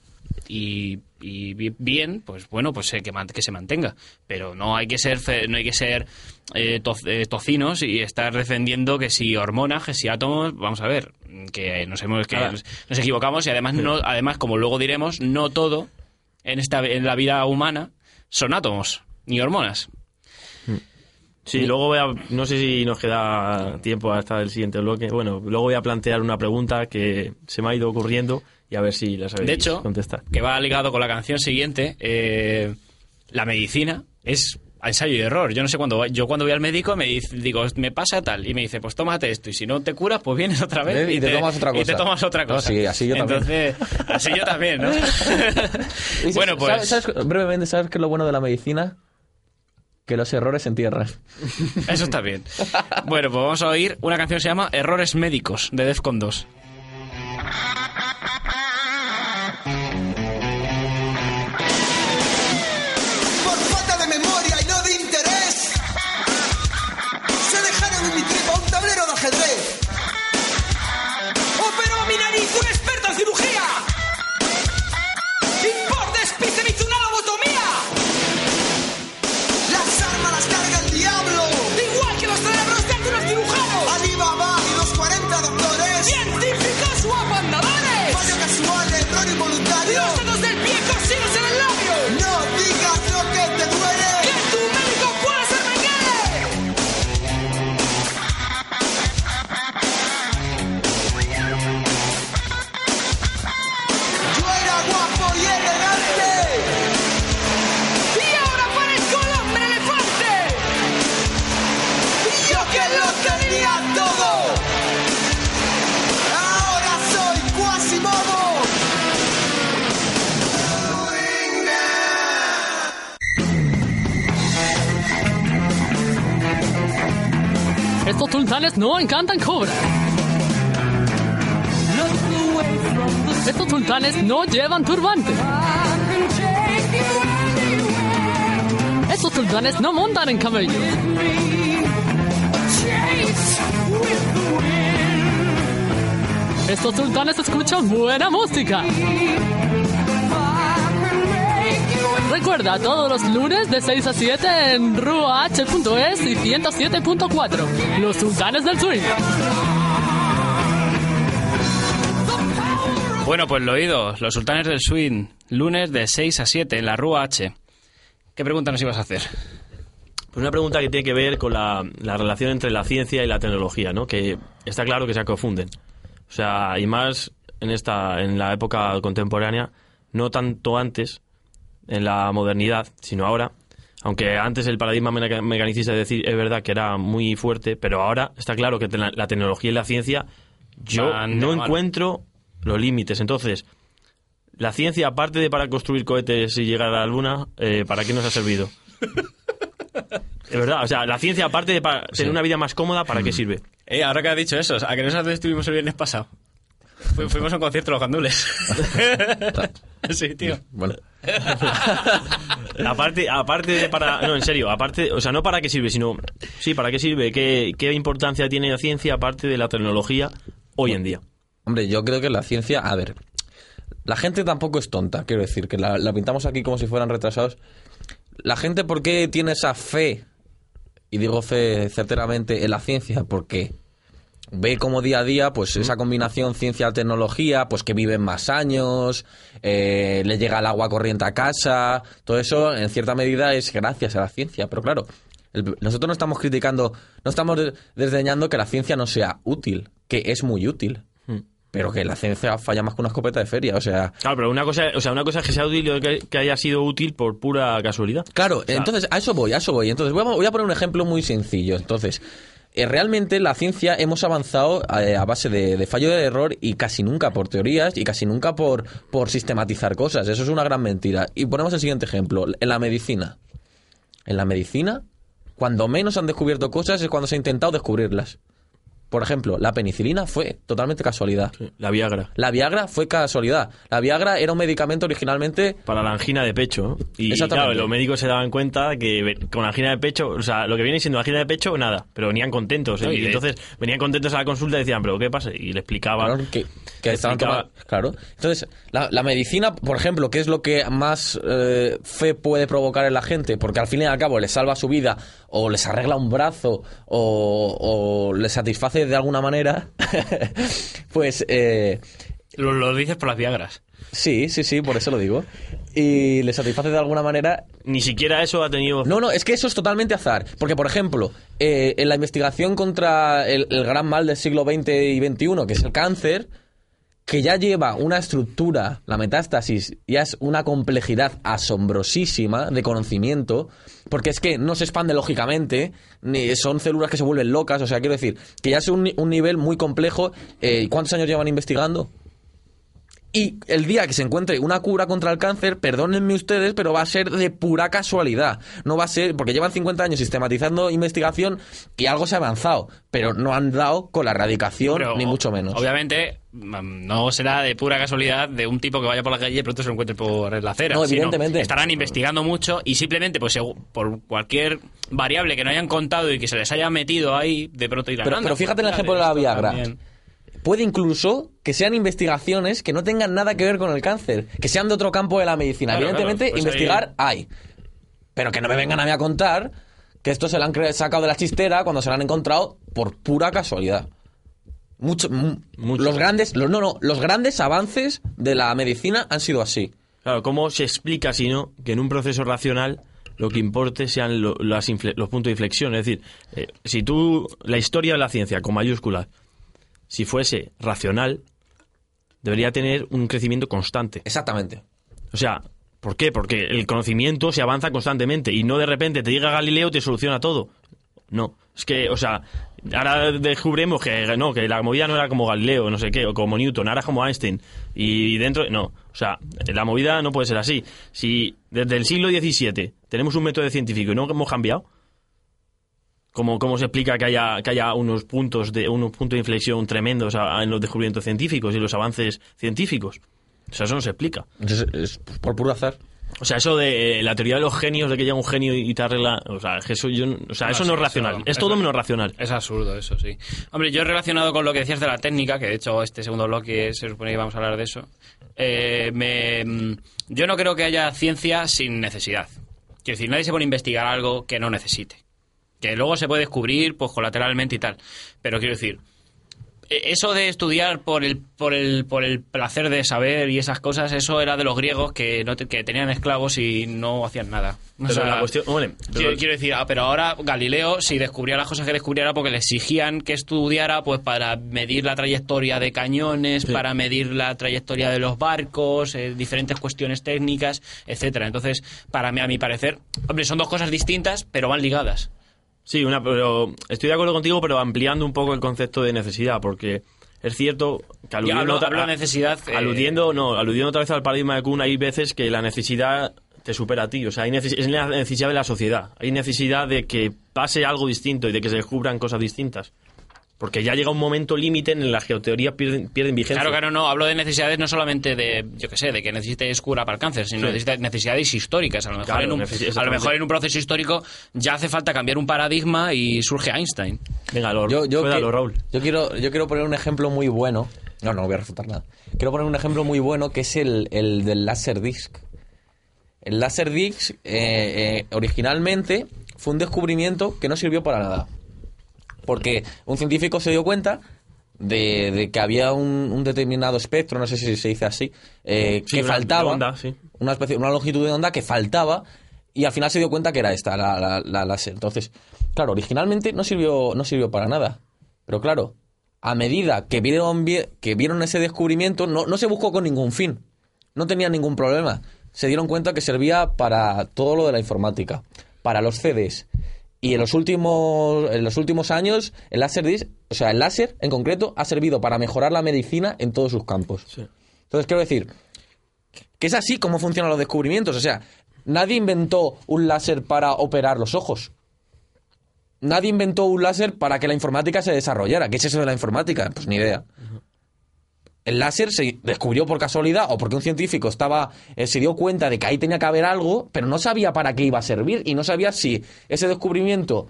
S2: y, y bi- bien, pues bueno, pues eh, que, man- que se mantenga. Pero no hay que ser fe- no hay que ser eh, to- eh, tocinos y estar defendiendo que si hormonas, que si átomos, vamos a ver, que nos hemos que
S3: Ahora-
S2: nos, nos equivocamos y además no además como luego diremos, no todo en esta en la vida humana son átomos ni hormonas.
S4: Sí, luego voy a, no sé si nos queda tiempo hasta el siguiente bloque. Bueno, luego voy a plantear una pregunta que se me ha ido ocurriendo y a ver si la sabéis
S2: De hecho,
S4: contestar.
S2: que va ligado con la canción siguiente, eh, la medicina es ensayo y error. Yo no sé cuándo yo cuando voy al médico me dice- digo, me pasa tal y me dice, pues tómate esto y si no te curas, pues vienes otra vez
S3: Y te tomas otra
S2: y te
S3: cosa.
S2: tomas otra
S3: No,
S2: cosa.
S3: sí, así yo también.
S2: Entonces, así yo también, ¿no? Bueno, pues
S3: ¿sabes, sabes- brevemente, ¿sabes qué es lo bueno de la medicina? Que los errores se entierran.
S2: eso está bien. Bueno, pues vamos a oír una canción que se llama Errores médicos de Defcon 2.
S6: Estos sultanes no encantan cobra. Estos sultanes no llevan turbante. Estos sultanes no montan en camello. Estos sultanes escuchan buena música. Recuerda, todos los lunes de 6 a 7 en ruah.es y 107.4. Los sultanes del swing.
S2: Bueno, pues lo oído, los sultanes del swing, lunes de 6 a 7 en la Rúa H. ¿Qué pregunta nos ibas a hacer?
S4: Pues una pregunta que tiene que ver con la, la relación entre la ciencia y la tecnología, ¿no? Que está claro que se confunden. O sea, y más en esta, en la época contemporánea, no tanto antes, en la modernidad, sino ahora. Aunque antes el paradigma meca- mecanicista es decir, es verdad que era muy fuerte, pero ahora está claro que te- la, la tecnología y la ciencia, yo no encuentro los límites. Entonces, la ciencia, aparte de para construir cohetes y llegar a la luna, eh, ¿para qué nos ha servido? Es verdad, o sea, la ciencia, aparte de para tener una vida más cómoda, ¿para qué sirve?
S2: Eh, ahora que has dicho eso, ¿a que no sabes dónde estuvimos el viernes pasado? Fu- fuimos a un concierto de los gandules. sí, tío.
S3: Bueno,
S4: aparte, aparte de para. No, en serio, aparte. O sea, no para qué sirve, sino. Sí, ¿para qué sirve? ¿Qué, qué importancia tiene la ciencia aparte de la tecnología hoy en día?
S3: hombre, yo creo que la ciencia, a ver, la gente tampoco es tonta, quiero decir, que la, la pintamos aquí como si fueran retrasados. La gente, ¿por qué tiene esa fe? Y digo fe certeramente en la ciencia, porque ve como día a día, pues esa combinación ciencia-tecnología, pues que viven más años, eh, le llega el agua corriente a casa, todo eso en cierta medida es gracias a la ciencia, pero claro, el- nosotros no estamos criticando, no estamos de- desdeñando que la ciencia no sea útil, que es muy útil. pero que la ciencia falla más que una escopeta de feria. O sea,
S4: Claro, pero una cosa, o sea, una cosa es que sea útil y que, que haya sido útil por pura casualidad.
S3: Claro, entonces a eso voy, a eso voy. Entonces voy a, voy a poner un ejemplo muy sencillo. Entonces, eh, realmente la ciencia hemos avanzado eh, a base de, de fallo de error y casi nunca por teorías y casi nunca por, por sistematizar cosas. Eso es una gran mentira. Y ponemos el siguiente ejemplo. En la medicina. En la medicina, cuando menos han descubierto cosas es cuando se ha intentado descubrirlas. Por ejemplo, la penicilina fue totalmente casualidad.
S4: La Viagra.
S3: La Viagra fue casualidad. La Viagra era un medicamento originalmente
S4: Para la angina de pecho. Y claro, los médicos se daban cuenta que con angina de pecho, o sea, lo que viene siendo angina de pecho, nada. Pero venían contentos. ¿eh?
S2: No, y
S4: entonces venían contentos a la consulta y decían, ¿pero qué pasa? Y le explicaban.
S3: Claro, que, que estaban
S4: explicaba-
S3: tomando- claro. Entonces, la, la medicina, por ejemplo, ¿qué es lo que más eh, fe puede provocar en la gente? Porque al fin y al cabo les salva su vida, o les arregla un brazo, o, o les satisface de alguna manera. pues eh,
S2: Lo, lo dices por las Viagras.
S3: sí, sí, sí, por eso lo digo. Y les satisface de alguna manera
S4: Ni siquiera eso ha tenido.
S3: no, no, es que eso es totalmente azar. Porque, por ejemplo, eh, en la investigación contra el, el gran mal del siglo XX y XXI, que es el cáncer, que ya lleva una estructura, la metástasis, ya es una complejidad asombrosísima de conocimiento, porque es que no se expande lógicamente, ni son células que se vuelven locas, o sea, quiero decir, que ya es un, un nivel muy complejo. Eh, ¿y ¿Cuántos años llevan investigando? Y el día que se encuentre una cura contra el cáncer, perdónenme ustedes, pero va a ser de pura casualidad. No va a ser, porque llevan 50 años sistematizando investigación y algo se ha avanzado, pero no han dado con la erradicación,
S2: Pero,
S3: ni mucho menos.
S2: Obviamente, mm, no será de pura casualidad de un tipo que vaya por la calle y pronto se lo encuentre por la acera.
S3: No, evidentemente.
S2: estarán investigando mucho y simplemente, pues por cualquier variable que no hayan contado y que se les haya metido ahí, de pronto irán.
S3: Pero-
S2: "Anda,
S3: pero fíjate en el ejemplo de la Viagra.
S2: también".
S3: Puede incluso que sean investigaciones que no tengan nada que ver con el cáncer, que sean de otro campo de la medicina.
S2: Claro,
S3: Evidentemente,
S2: claro, pues
S3: investigar hay. Pero que no me vengan a mí a contar que esto se lo han sacado de la chistera cuando se lo han encontrado por pura casualidad. Mucho, mu-
S4: Mucho.
S3: Los grandes, los, no, no, los grandes avances de la medicina han sido así.
S4: Claro, ¿cómo se explica, si no, que en un proceso racional lo que importe sean lo- las infle- los puntos de inflexión? Es decir, eh, si tú, la historia de la ciencia, con mayúsculas, si fuese racional, debería tener un crecimiento constante.
S3: Exactamente.
S4: O sea, ¿por qué? Porque el conocimiento se avanza constantemente y no de repente te llega Galileo y te soluciona todo. No, es que, o sea, ahora descubrimos que no, que la movida no era como Galileo, no sé qué, o como Newton, ahora es como Einstein. Y dentro, no, o sea, la movida no puede ser así. Si desde el siglo XVII tenemos un método científico y no hemos cambiado, ¿cómo, cómo se explica que haya, que haya unos puntos de unos puntos de inflexión tremendos a- a- en los descubrimientos científicos y los avances científicos? O sea, eso no se explica.
S3: Es, es por puro azar.
S4: O sea, eso de eh, la teoría de los genios, de que llega un genio y te arregla. O sea, eso, yo, o sea,
S2: No,
S4: eso
S2: sí,
S4: no es racional.
S2: eso-
S4: es todo menos racional.
S2: Es absurdo eso, sí. Hombre, yo relacionado con lo que decías de la técnica, que de hecho este segundo bloque se supone que vamos a hablar de eso, eh, me, mm, yo no creo que haya ciencia sin necesidad. Quiero decir, nadie se pone a investigar algo que no necesite. Que luego se puede descubrir pues colateralmente y tal. Pero quiero decir, eh, eso de estudiar por el, por el, por el placer de saber y esas cosas, eso era de los griegos que, no te- que tenían esclavos y no hacían nada. O sea,
S4: la cuestión. Pero-
S2: Quiero, quiero decir, ah, pero ahora Galileo, si descubría las cosas que descubriera porque le exigían que estudiara, pues para medir la trayectoria de cañones,
S4: Sí.
S2: para medir la trayectoria de los barcos, eh, diferentes cuestiones técnicas, etcétera. Entonces, para mí, a mi parecer, hombre, son dos cosas distintas, pero van ligadas.
S4: Sí, una, pero estoy de acuerdo contigo, pero ampliando un poco el concepto de necesidad, porque es cierto que aludiendo,
S2: hablo-
S4: otra-
S2: hablo necesidad, eh,
S4: aludiendo, no, aludiendo otra vez al paradigma de Kuhn, hay veces que la necesidad te supera a ti, o sea, hay neces- es la necesidad de la sociedad, hay necesidad de que pase algo distinto y de que se descubran cosas distintas. Porque ya llega un momento límite en el que las geoteorías pierden, pierden vigencia.
S2: Claro, claro, no. Hablo de necesidades no solamente de, yo qué sé, de que necesites cura para el cáncer, sino
S4: Sí.
S2: necesidades históricas. A lo, mejor
S4: Claro,
S2: en un,
S4: necesi-
S2: a lo
S4: exactamente.
S2: mejor en un proceso histórico ya hace falta cambiar un paradigma y surge Einstein.
S4: Venga, lo,
S3: Yo, yo, que-
S4: Raúl.
S3: yo quiero, yo quiero poner un ejemplo muy bueno. No, no voy a refutar nada. Quiero poner un ejemplo muy bueno que es el, el del Laserdisc. El Laserdisc, eh, eh, originalmente, fue un descubrimiento que no sirvió para nada. Porque un científico se dio cuenta de, de que había un, un determinado espectro, no sé si se dice así, eh,
S4: Sí,
S3: que
S4: una
S3: faltaba.
S4: onda, sí.
S3: Una especie, una longitud de onda que faltaba. Y al final se dio cuenta que era esta, la, la, la láser. Entonces, claro, originalmente no sirvió, no sirvió para nada. Pero claro, a medida que vieron, vie- que vieron ese descubrimiento, no, no se buscó con ningún fin. No tenía ningún problema. Se dieron cuenta que servía para todo lo de la informática, para los CDs. Y en los últimos, en los últimos años, el láser disc, o sea, el láser en concreto, ha servido para mejorar la medicina en todos sus campos. Entonces, quiero decir, que es así como funcionan los descubrimientos. O sea, nadie inventó un láser para operar los ojos. Nadie inventó un láser para que la informática se desarrollara. ¿Qué es eso de la informática? Pues ni idea. El láser se descubrió por casualidad o porque un científico estaba eh, se dio cuenta de que ahí tenía que haber algo, pero no sabía para qué iba a servir y no sabía si ese descubrimiento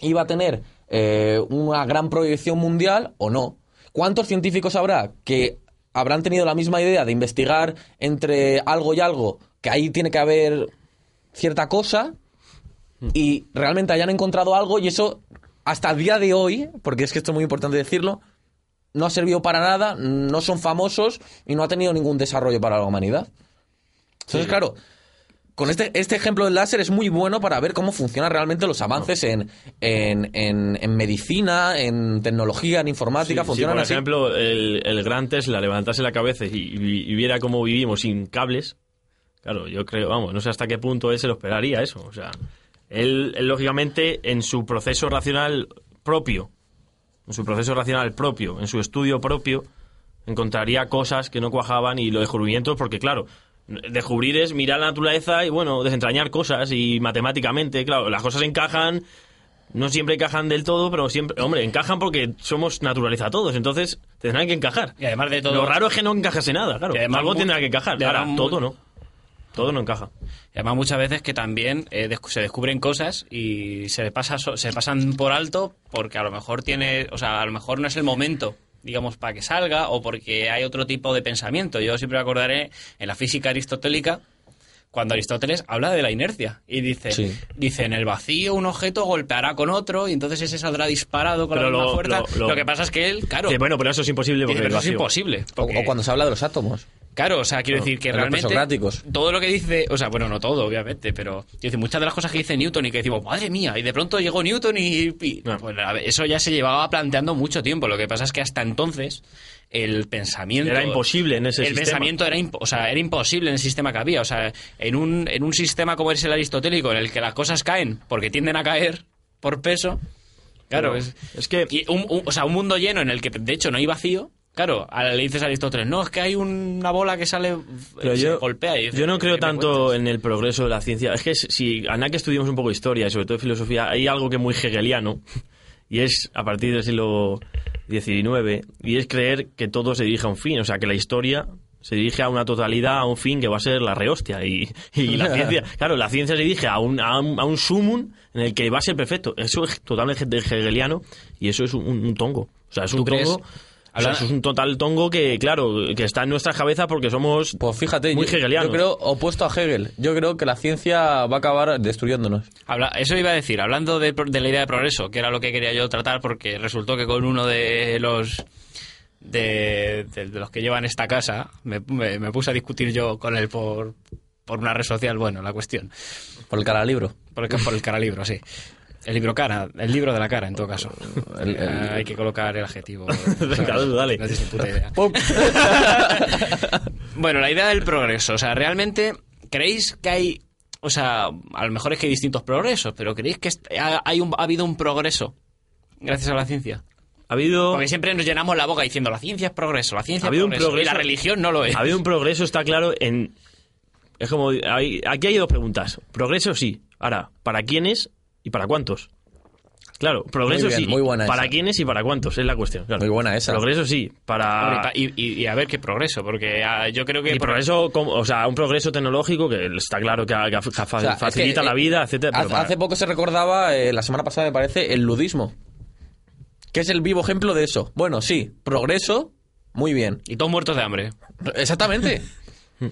S3: iba a tener eh, una gran proyección mundial o no. ¿Cuántos científicos habrá que habrán tenido la misma idea de investigar entre algo y algo, que ahí tiene que haber cierta cosa, y realmente hayan encontrado algo y eso hasta el día de hoy, porque es que esto es muy importante decirlo, no ha servido para nada, no son famosos y no ha tenido ningún desarrollo para la humanidad. Entonces, claro, con este, este ejemplo del láser es muy bueno para ver cómo funcionan realmente los avances en, en, en- en medicina, en tecnología, en informática,
S4: Sí, por
S3: así.
S4: ejemplo, el, el gran Tesla levantase la cabeza y, y- y viera cómo vivimos sin cables, claro, yo creo, vamos, no sé hasta qué punto él se lo esperaría eso. O sea, él, él, lógicamente, en su proceso racional propio, en su proceso racional propio, en su estudio propio, encontraría cosas que no cuajaban y los descubrimientos, porque claro, descubrir es mirar la naturaleza y bueno, desentrañar cosas y matemáticamente, claro, las cosas encajan, no siempre encajan del todo, pero siempre, hombre, encajan porque somos naturaleza todos, entonces tendrán que encajar.
S2: Y además de todo-
S4: Lo raro es que no encajase nada, claro.
S2: Además
S4: Algo tendrá que encajar. Ahora, todo no. Todo no encaja.
S2: Y además muchas veces que también eh, se descubren cosas y se pasa so- se pasan por alto porque a lo mejor tiene, o sea, a lo mejor no es el momento, digamos, para que salga o porque hay otro tipo de pensamiento. Yo siempre me acordaré en la física aristotélica cuando Aristóteles habla de la inercia y dice,
S3: Sí.
S2: dice en el vacío un objeto golpeará con otro y entonces ese saldrá disparado con
S4: Pero
S2: la misma
S4: lo-
S2: fuerza.
S4: lo-
S2: Lo,
S4: lo-
S2: que pasa es que él, claro,
S4: bueno, pero eso es imposible
S2: dice,
S4: porque
S2: pero
S4: el
S2: eso es imposible.
S3: O,
S2: porque-
S3: o cuando se habla de los átomos.
S2: Claro, o sea, quiero decir que realmente todo lo que dice, o sea, bueno, no todo, obviamente, pero decir, muchas de las cosas que dice Newton y que decimos, madre mía, y de pronto llegó Newton y, y-
S4: Ah.
S2: pues, ver, eso ya se llevaba planteando mucho tiempo. Lo que pasa es que hasta entonces el pensamiento
S4: Era imposible en ese
S2: el
S4: sistema.
S2: pensamiento era, impo- o sea, era imposible en el sistema que había, o sea, en un en un sistema como es el aristotélico en el que las cosas caen porque tienden a caer por peso. Claro, es,
S4: es que-
S2: y un, un- o sea, un mundo lleno en el que de hecho no hay vacío. Claro, a- le dices a Aristóteles, no, es que hay una bola que sale,
S4: Pero
S2: se
S4: yo,
S2: golpea. y dices,
S4: yo no creo
S2: ¿qué me
S4: tanto en el progreso de la ciencia. Es que si a nada que estudiamos un poco historia y sobre todo filosofía, hay algo que es muy hegeliano y es a partir del siglo XIX y es creer que todo se dirige a un fin. O sea, que la historia se dirige a una totalidad, a un fin que va a ser la rehostia. Y, y la ciencia, claro, la ciencia se dirige a un, a un, a un sumum en el que va a ser perfecto. Eso es totalmente hegeliano y eso es un, un tongo. O sea, es un
S2: ¿Tú crees?
S4: Tongo. O sea,
S2: Habla-
S4: eso es un total tongo que, claro, que está en nuestras cabezas porque somos
S3: Pues fíjate,
S4: muy
S3: yo,
S4: hegelianos.
S3: yo creo opuesto a Hegel. Yo creo que la ciencia va a acabar destruyéndonos.
S2: Habla- eso iba a decir, hablando de, de la idea de progreso, que era lo que quería yo tratar, porque resultó que con uno de los de, de- de los que llevan esta casa, me, me- me puse a discutir yo con él por, por una red social, bueno, la cuestión.
S3: Por el cara libro.
S2: Por el, por el cara libro, sí. El libro cara, el libro de la cara, en todo caso.
S3: El- el-
S2: Eh, hay que colocar el adjetivo.
S4: Claro, dale.
S2: No tienes ni puta idea. bueno, la idea del progreso. O sea, realmente, ¿creéis que hay... O sea, a lo mejor es que hay distintos progresos, pero ¿creéis que ha, hay un- ha habido un progreso gracias a la ciencia?
S4: Ha habido,
S2: Porque siempre nos llenamos la boca diciendo la ciencia es progreso, la ciencia
S4: Ha habido un
S2: es progreso,
S4: progreso.
S2: y la religión no lo es.
S4: ha habido un progreso, está claro, en... Es como... hay- aquí hay dos preguntas. Progreso sí. Ahora, ¿para quiénes y para cuántos? Claro, progreso
S3: Muy bien,
S4: sí.
S3: muy buena
S4: ¿Para
S3: esa.
S4: quiénes y para cuántos? Es la cuestión. claro.
S3: Muy buena esa.
S4: Progreso sí. Para...
S2: Y a ver qué progreso, porque ah, yo creo que...
S4: Y
S2: por-
S4: progreso, o sea, un progreso tecnológico que está claro que, que fa-
S3: O sea,
S4: facilita
S3: es que,
S4: la
S3: eh,
S4: vida, etcétera.
S3: Hace,
S4: para-
S3: hace poco se recordaba, eh, la semana pasada me parece, el ludismo. Que es el vivo ejemplo de eso. Bueno, sí, progreso, muy bien.
S2: Y todos muertos de hambre.
S3: Exactamente.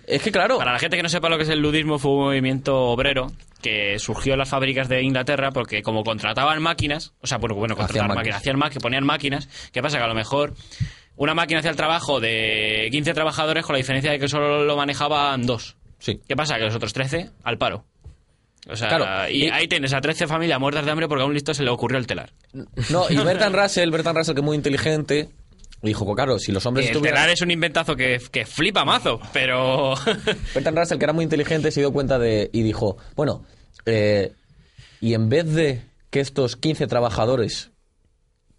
S3: es que claro.
S2: Para la gente que no sepa lo que es el ludismo, fue un movimiento obrero que surgió en las fábricas de Inglaterra porque como contrataban máquinas, o sea, bueno, bueno contrataban máquinas,
S3: máquinas.
S2: hacían máquinas, ponían máquinas, ¿qué pasa? Que a lo mejor una máquina hacía el trabajo de 15 trabajadores con la diferencia de que solo lo manejaban dos.
S3: Sí.
S2: ¿Qué pasa? Que los otros 13 al paro. O sea,
S3: Claro,
S2: y
S3: y-
S2: ahí tienes a 13 familias muertas de hambre porque a un listo se le ocurrió el telar.
S3: No, y Bertrand Russell, Bertrand Russell, que es muy inteligente, dijo, pues claro, si los hombres
S2: el
S3: estuvieran...
S2: telar es un inventazo que, que flipa mazo, pero...
S3: Bertrand Russell, que era muy inteligente, se dio cuenta de... y dijo, bueno, eh, y en vez de que estos 15 trabajadores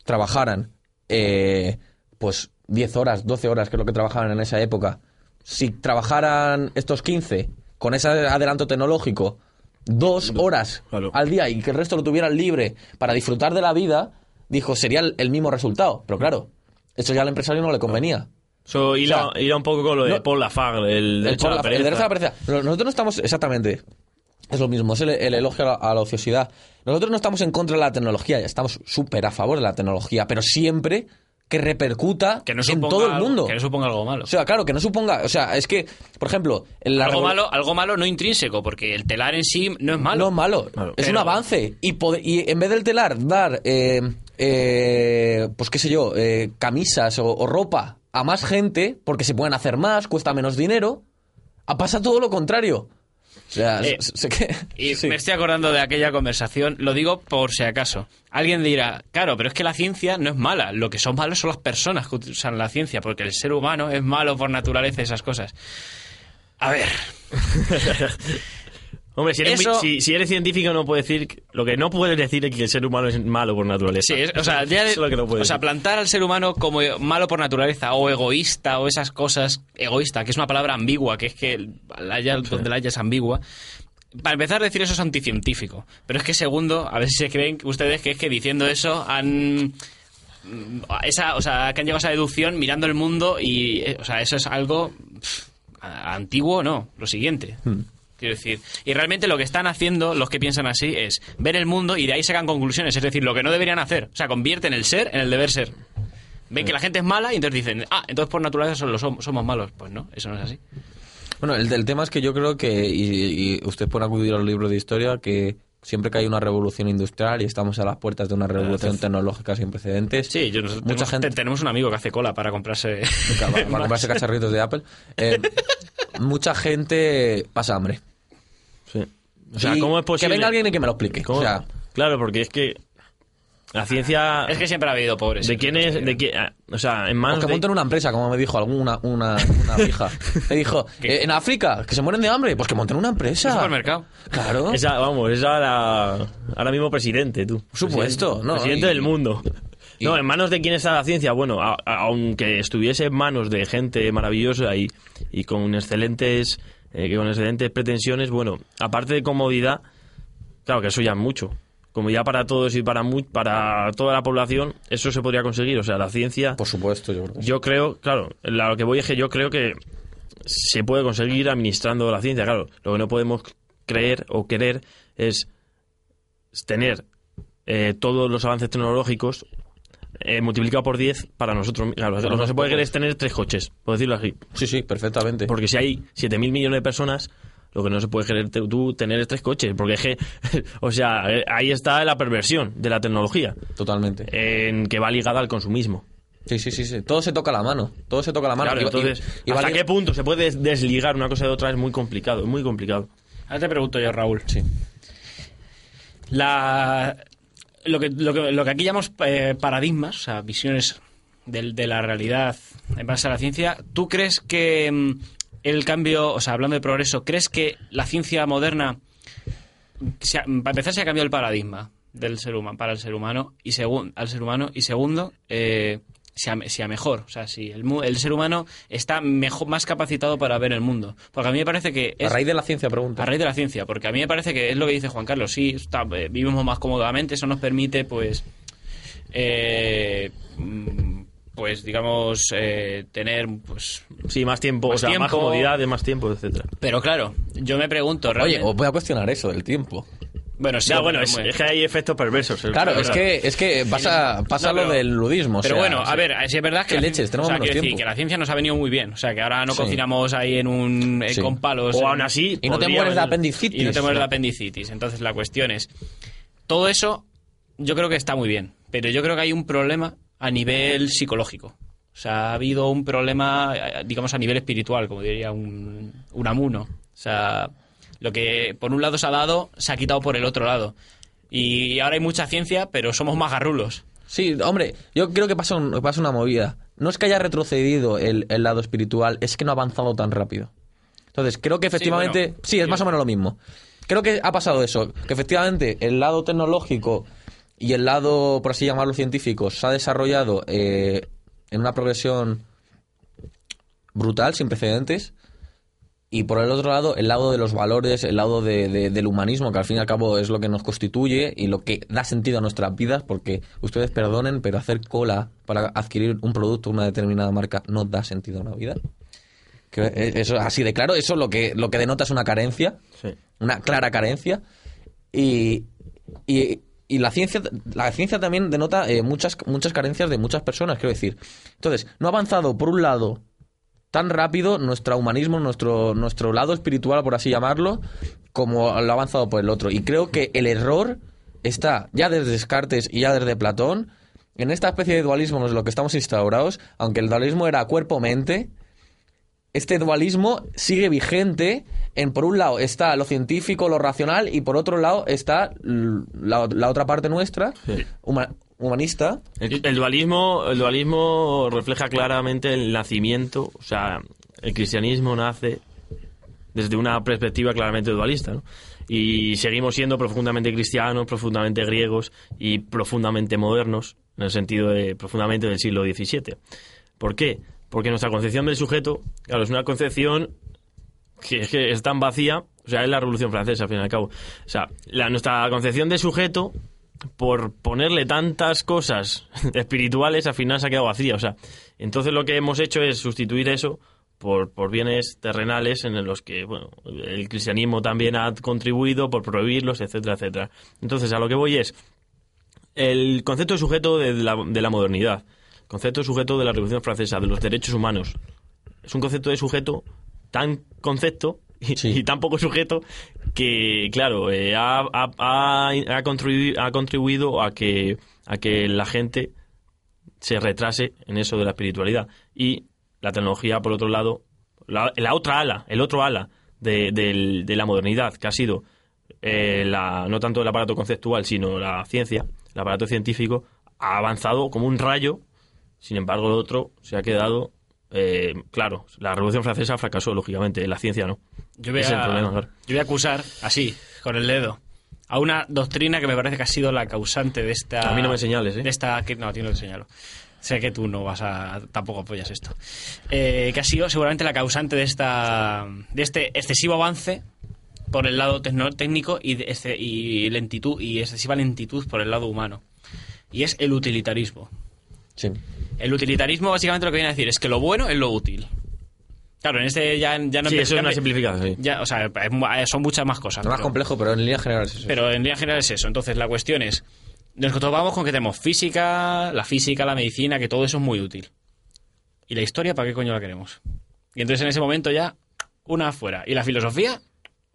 S3: trabajaran, eh, pues 10 horas, 12 horas, que es lo que trabajaban en esa época, si trabajaran estos 15 con ese adelanto tecnológico, dos horas
S4: claro.
S3: al día y que el resto lo tuvieran libre para disfrutar de la vida, dijo, sería el, el mismo resultado. Pero claro, eso ya al empresario no le convenía.
S4: Eso hila,
S3: O sea,
S4: un poco con lo de
S3: no-
S4: Paul Lafargue, el
S3: El,
S4: derecho a la
S3: por- el
S4: pereza.
S3: derecho a la pereza. No, Nosotros no estamos, exactamente, es lo mismo, es el, el elogio a la, a la ociosidad. Nosotros no estamos en contra de la tecnología, estamos súper a favor de la tecnología, pero siempre que repercuta
S2: que no
S3: en todo el
S2: algo-
S3: mundo.
S2: que no suponga algo malo.
S3: O sea, claro, que no suponga, o sea, es que, por ejemplo, la
S2: algo malo, algo malo no intrínseco, porque el telar en sí no es malo.
S3: No es malo, es un avance. Y en vez del telar, dar, eh, eh, pues qué sé yo, eh, camisas o, o ropa a más gente, porque se pueden hacer más, cuesta menos dinero, a pasa todo lo contrario. O sea,
S2: Eh,
S3: sé- que-
S2: Y
S3: sí.
S2: me estoy acordando de aquella conversación, lo digo por si acaso. Alguien dirá, claro, pero es que la ciencia no es mala, lo que son malos son las personas que usan la ciencia, porque el ser humano es malo por naturaleza y esas cosas. A ver,
S4: Hombre, si eres,
S2: Eso-
S4: muy- si, si eres científico no puedes decir... Lo que no puedes decir es que el ser humano es malo por naturaleza.
S2: sí, es- o sea, ya de-
S4: Eso es lo que no puedes
S2: o sea,
S4: decir.
S2: plantar al ser humano como malo por naturaleza o egoísta o esas cosas, egoísta, que es una palabra ambigua, que es que la haya- donde la haya es ambigua. Para empezar, decir eso es anticientífico. Pero es que segundo, a ver si se creen ustedes que es que diciendo eso han mm, esa, o sea, que han llegado a esa deducción mirando el mundo y, eh, o sea, eso es algo a- antiguo, no, lo siguiente. Quiero decir, y realmente lo que están haciendo los que piensan así es ver el mundo y de ahí sacan conclusiones, es decir, lo que no deberían hacer. O sea, convierten el ser en el deber ser. Ven que la gente es mala y entonces dicen, ah, entonces por naturaleza solo som- somos malos. Pues no, eso no es así.
S3: Bueno, el, el tema es que yo creo que, y, y usted puede acudir a los libros de historia, que siempre que hay una revolución industrial y estamos a las puertas de una revolución tecnológica sin precedentes,
S2: Sí, yo, nosotros
S3: mucha
S2: tenemos,
S3: gente...
S2: te- tenemos un amigo que hace cola para comprarse...
S3: Para, para comprarse cacharritos de Apple. eh, mucha gente pasa hambre.
S4: Sí. O sea,
S3: Y
S4: ¿cómo es posible?
S3: Que venga alguien y que me lo explique.
S4: ¿Cómo?
S3: O sea,
S4: Claro, porque es que la ciencia...
S2: es que siempre ha habido pobres.
S4: ¿De quién es? De qué, ah, o sea, en
S3: o
S4: manos
S3: que
S4: de...
S3: monten una empresa, como me dijo alguna una, una hija. Me dijo, eh, en África, que se mueren de hambre, pues que monten una empresa.
S2: Un supermercado.
S3: Claro.
S4: Esa, vamos, esa la, ahora mismo presidente, tú.
S3: Por supuesto,
S4: Presidente,
S3: no,
S4: presidente
S3: y-
S4: del mundo.
S3: y-
S4: No, en manos de quién está la ciencia. Bueno, a- a- aunque estuviese en manos de gente maravillosa y, y con excelentes eh, con excelentes pretensiones, bueno, aparte de comodidad, claro que eso ya es mucho. Comodidad para todos y para mu- para toda la población, eso se podría conseguir. O sea, la ciencia,
S3: Por supuesto, yo creo
S4: yo creo, claro, la- lo que voy es que yo creo que se puede conseguir administrando la ciencia. Claro, lo que no podemos creer o querer es tener eh, todos los avances tecnológicos eh, multiplicado por 10 para nosotros. Claro, lo que no se puede querer es tener tres coches, por decirlo así.
S3: Sí, sí, perfectamente.
S4: Porque si hay 7.000 millones de personas, lo que no se puede querer te- tú tener es tres coches. Porque es que, o sea, ahí está la perversión de la tecnología,
S3: Totalmente.
S4: en que va ligada al consumismo.
S3: Sí, sí, sí, sí. Todo se toca la mano. Todo se toca la mano.
S4: Claro,
S3: Y-
S4: entonces,
S3: y
S4: ¿hasta
S3: vale-
S4: qué punto se puede des- desligar una cosa de otra? Es muy complicado, es muy complicado.
S2: Ahora te pregunto yo, Raúl.
S3: Sí.
S2: La, lo, que, lo, que, lo que aquí llamamos eh, paradigmas, o sea, visiones del- de, la realidad en base a la ciencia, ¿tú crees que mm, el cambio, o sea, hablando de progreso, ¿crees que la ciencia moderna, se ha- para empezar, se ha cambiado el paradigma del ser humano, para el ser humano, y segun- al ser humano, y segundo, eh, sea, sea mejor, o sea, si el, el ser humano está mejor, más capacitado para ver el mundo. Porque a mí me parece que...
S3: A raíz de la ciencia, pregunta.
S2: a raíz de la ciencia, porque a mí me parece que es lo que dice Juan Carlos, sí, está, eh, vivimos más cómodamente, eso nos permite, pues, eh, mm, pues, digamos, eh, tener, pues...
S4: Sí, más tiempo,
S2: Más
S4: o sea, más
S2: tiempo.
S4: comodidad, de más tiempo, etcétera.
S2: Pero claro, yo me pregunto,
S3: Oye,
S2: realmente...
S3: os voy a cuestionar eso del tiempo.
S2: bueno, sí,
S4: Ya,
S2: pero
S4: bueno, es, que hay efectos perversos.
S3: Claro, es que, es que pasa, pasa
S2: No,
S3: lo
S2: pero-
S3: del ludismo. o
S2: Pero
S3: sea,
S2: bueno, a ver, si es verdad que
S3: ¿Qué
S2: la
S3: leches?
S2: ciencia-
S3: Tenemos
S2: o sea,
S3: menos
S2: decir
S3: tiempo.
S2: que la ciencia nos ha venido muy bien, o sea, que ahora no
S3: Sí.
S2: cocinamos ahí en un eh,
S3: Sí.
S2: con palos
S4: O aún así...
S3: Y no te mueres de apendicitis.
S2: y no te mueres de apendicitis. Entonces la cuestión es, todo eso yo creo que está muy bien, pero yo creo que hay un problema a nivel psicológico. O sea, ha habido un problema, eh, digamos, a nivel espiritual, como diría un, un amuno. O sea, Lo que por un lado se ha dado, se ha quitado por el otro lado. Y ahora hay mucha ciencia, pero somos más garrulos.
S3: Sí, hombre, yo creo que pasa, un- pasa una movida. No es que haya retrocedido el, el lado espiritual, es que no ha avanzado tan rápido. Entonces, creo que efectivamente...
S2: bueno,
S3: sí, es más o menos lo mismo. Creo que ha pasado eso, que efectivamente el lado tecnológico y el lado, por así llamarlo, científico, se ha desarrollado eh, en una progresión brutal, sin precedentes. Y por el otro lado, el lado de los valores, el lado de- de- del humanismo, que al fin y al cabo es lo que nos constituye y lo que da sentido a nuestras vidas, porque ustedes perdonen, pero hacer cola para adquirir un producto, una determinada marca, no da sentido a una vida. Que eh, eso así de claro, eso lo que, lo que denota es una carencia,
S4: Sí.
S3: una clara carencia. Y, y, y la ciencia la ciencia también denota eh, muchas, muchas carencias de muchas personas, quiero decir. Entonces, no ha avanzado por un lado tan rápido nuestro humanismo, nuestro, nuestro lado espiritual, por así llamarlo, como lo ha avanzado por el otro. Y creo que el error está ya desde Descartes y ya desde Platón, en esta especie de dualismo en lo que estamos instaurados, aunque el dualismo era cuerpo-mente, este dualismo sigue vigente. En por un lado está lo científico, lo racional, y por otro lado está la, la otra parte nuestra, huma- humanista.
S4: El, el dualismo, el dualismo refleja claramente el nacimiento, o sea, el cristianismo nace desde una perspectiva claramente dualista, ¿no? Y seguimos siendo profundamente cristianos, profundamente griegos y profundamente modernos, en el sentido de profundamente del siglo XVII. ¿Por qué? Porque nuestra concepción del sujeto, claro, es una concepción que es, que es tan vacía, o sea, es la Revolución Francesa, al fin y al cabo. O sea, la, nuestra concepción de sujeto, por ponerle tantas cosas espirituales, al final se ha quedado vacía. O sea, entonces lo que hemos hecho es sustituir eso por, bienes terrenales en los que, bueno, el cristianismo también ha contribuido por prohibirlos, etcétera, etcétera. Entonces, a lo que voy es, el concepto de sujeto de la, de la modernidad, concepto de sujeto de la Revolución Francesa, de los derechos humanos, es un concepto de sujeto tan concepto y,
S3: Sí.
S4: y tan poco sujeto que, claro, eh, ha, ha- ha- contribuido, ha contribuido a que, a que la gente se retrase en eso de la espiritualidad. Y la tecnología, por otro lado, la, la otra ala, el otro ala de, de la modernidad, que ha sido eh, la, no tanto el aparato conceptual, sino la ciencia, el aparato científico, ha avanzado como un rayo. Sin embargo, el otro se ha quedado. eh, claro, la Revolución Francesa fracasó, lógicamente, la ciencia no.
S2: Yo voy,
S4: Ese es el
S2: a,
S4: problema, claro.
S2: yo voy a acusar, así, con el dedo, a una doctrina que me parece que ha sido la causante de esta...
S4: A mí no me señales, ¿eh?
S2: De esta, que, no, a ti no te señalo. Sé que tú no vas a... tampoco apoyas esto. Eh, que ha sido seguramente la causante de esta de este excesivo avance por el lado técnico y, de y lentitud y excesiva lentitud por el lado humano. Y es el utilitarismo.
S3: Sí.
S2: El utilitarismo básicamente lo que viene a decir es que lo bueno es lo útil. Claro, en este ya, ya no
S4: Sí, eso es una simplificación, sí.
S2: ya, o sea, eh, son muchas más cosas.
S3: Es más
S2: pero-
S3: complejo, pero en línea general es eso.
S2: Pero en línea general es eso. Entonces, la cuestión es, nos topamos con que tenemos física, la física, la medicina, que todo eso es muy útil. ¿Y la historia para qué coño la queremos? Y entonces en ese momento ya, una fuera. ¿Y la filosofía?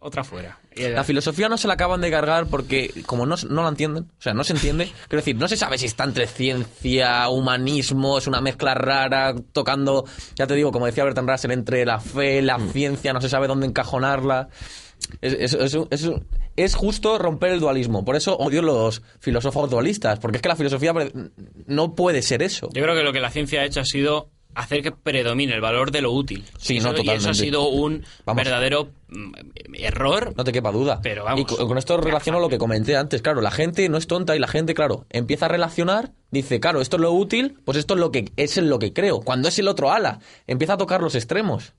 S2: Otra fuera.
S3: La filosofía no se la acaban de cargar porque, como no, no la entienden, o sea, no se entiende. Quiero decir, no se sabe si está entre ciencia, humanismo, es una mezcla rara, tocando, ya te digo, como decía Bertrand Russell, entre la fe, la ciencia, no se sabe dónde encajonarla. Es, es- es- es- es justo romper el dualismo. Por eso odio los filósofos dualistas, porque es que la filosofía no puede ser eso.
S2: Yo creo que lo que la ciencia ha hecho ha sido hacer que predomine el valor de lo útil.
S3: Sí,
S2: Y
S3: no,
S2: eso, Y eso ha
S3: totalmente.
S2: sido un
S3: Vamos.
S2: verdadero mm, error.
S3: No te quepa duda.
S2: Pero vamos.
S3: Y con, con esto relaciono lo que comenté antes. Claro, la gente no es tonta y la gente, claro, empieza a relacionar, dice, claro, esto es lo útil, pues esto es lo que es en lo que creo. Cuando es el otro ala, empieza a tocar los extremos.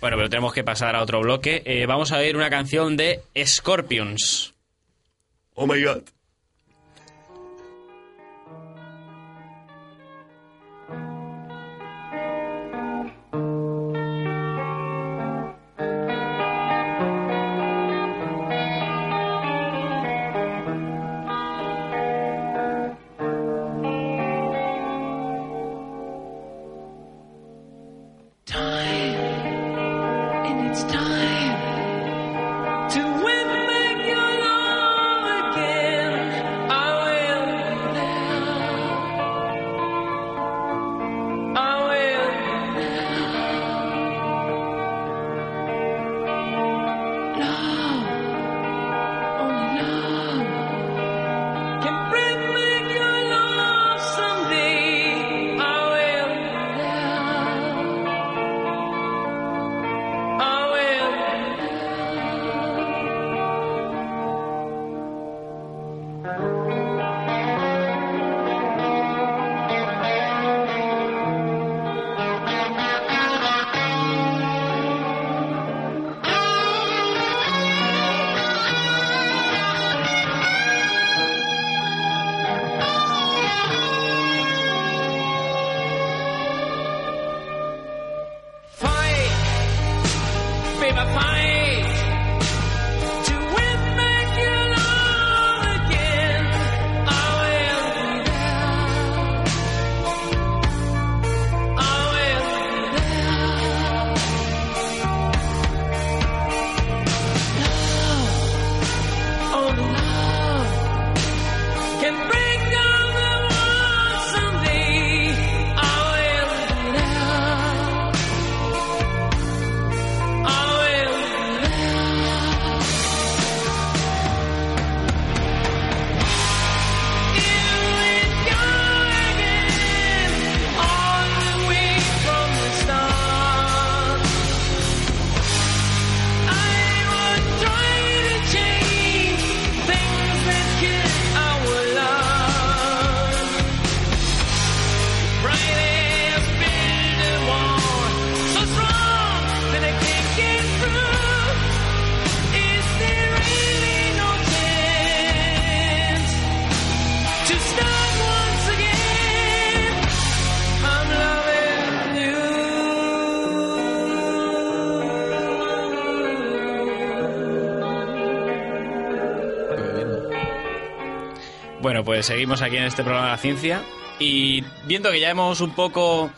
S2: Bueno, pero tenemos que pasar a otro bloque. Eh, vamos a ver una canción de Scorpions.
S4: Oh my god.
S2: Pues seguimos aquí en este programa de la ciencia y viendo que ya hemos un poco,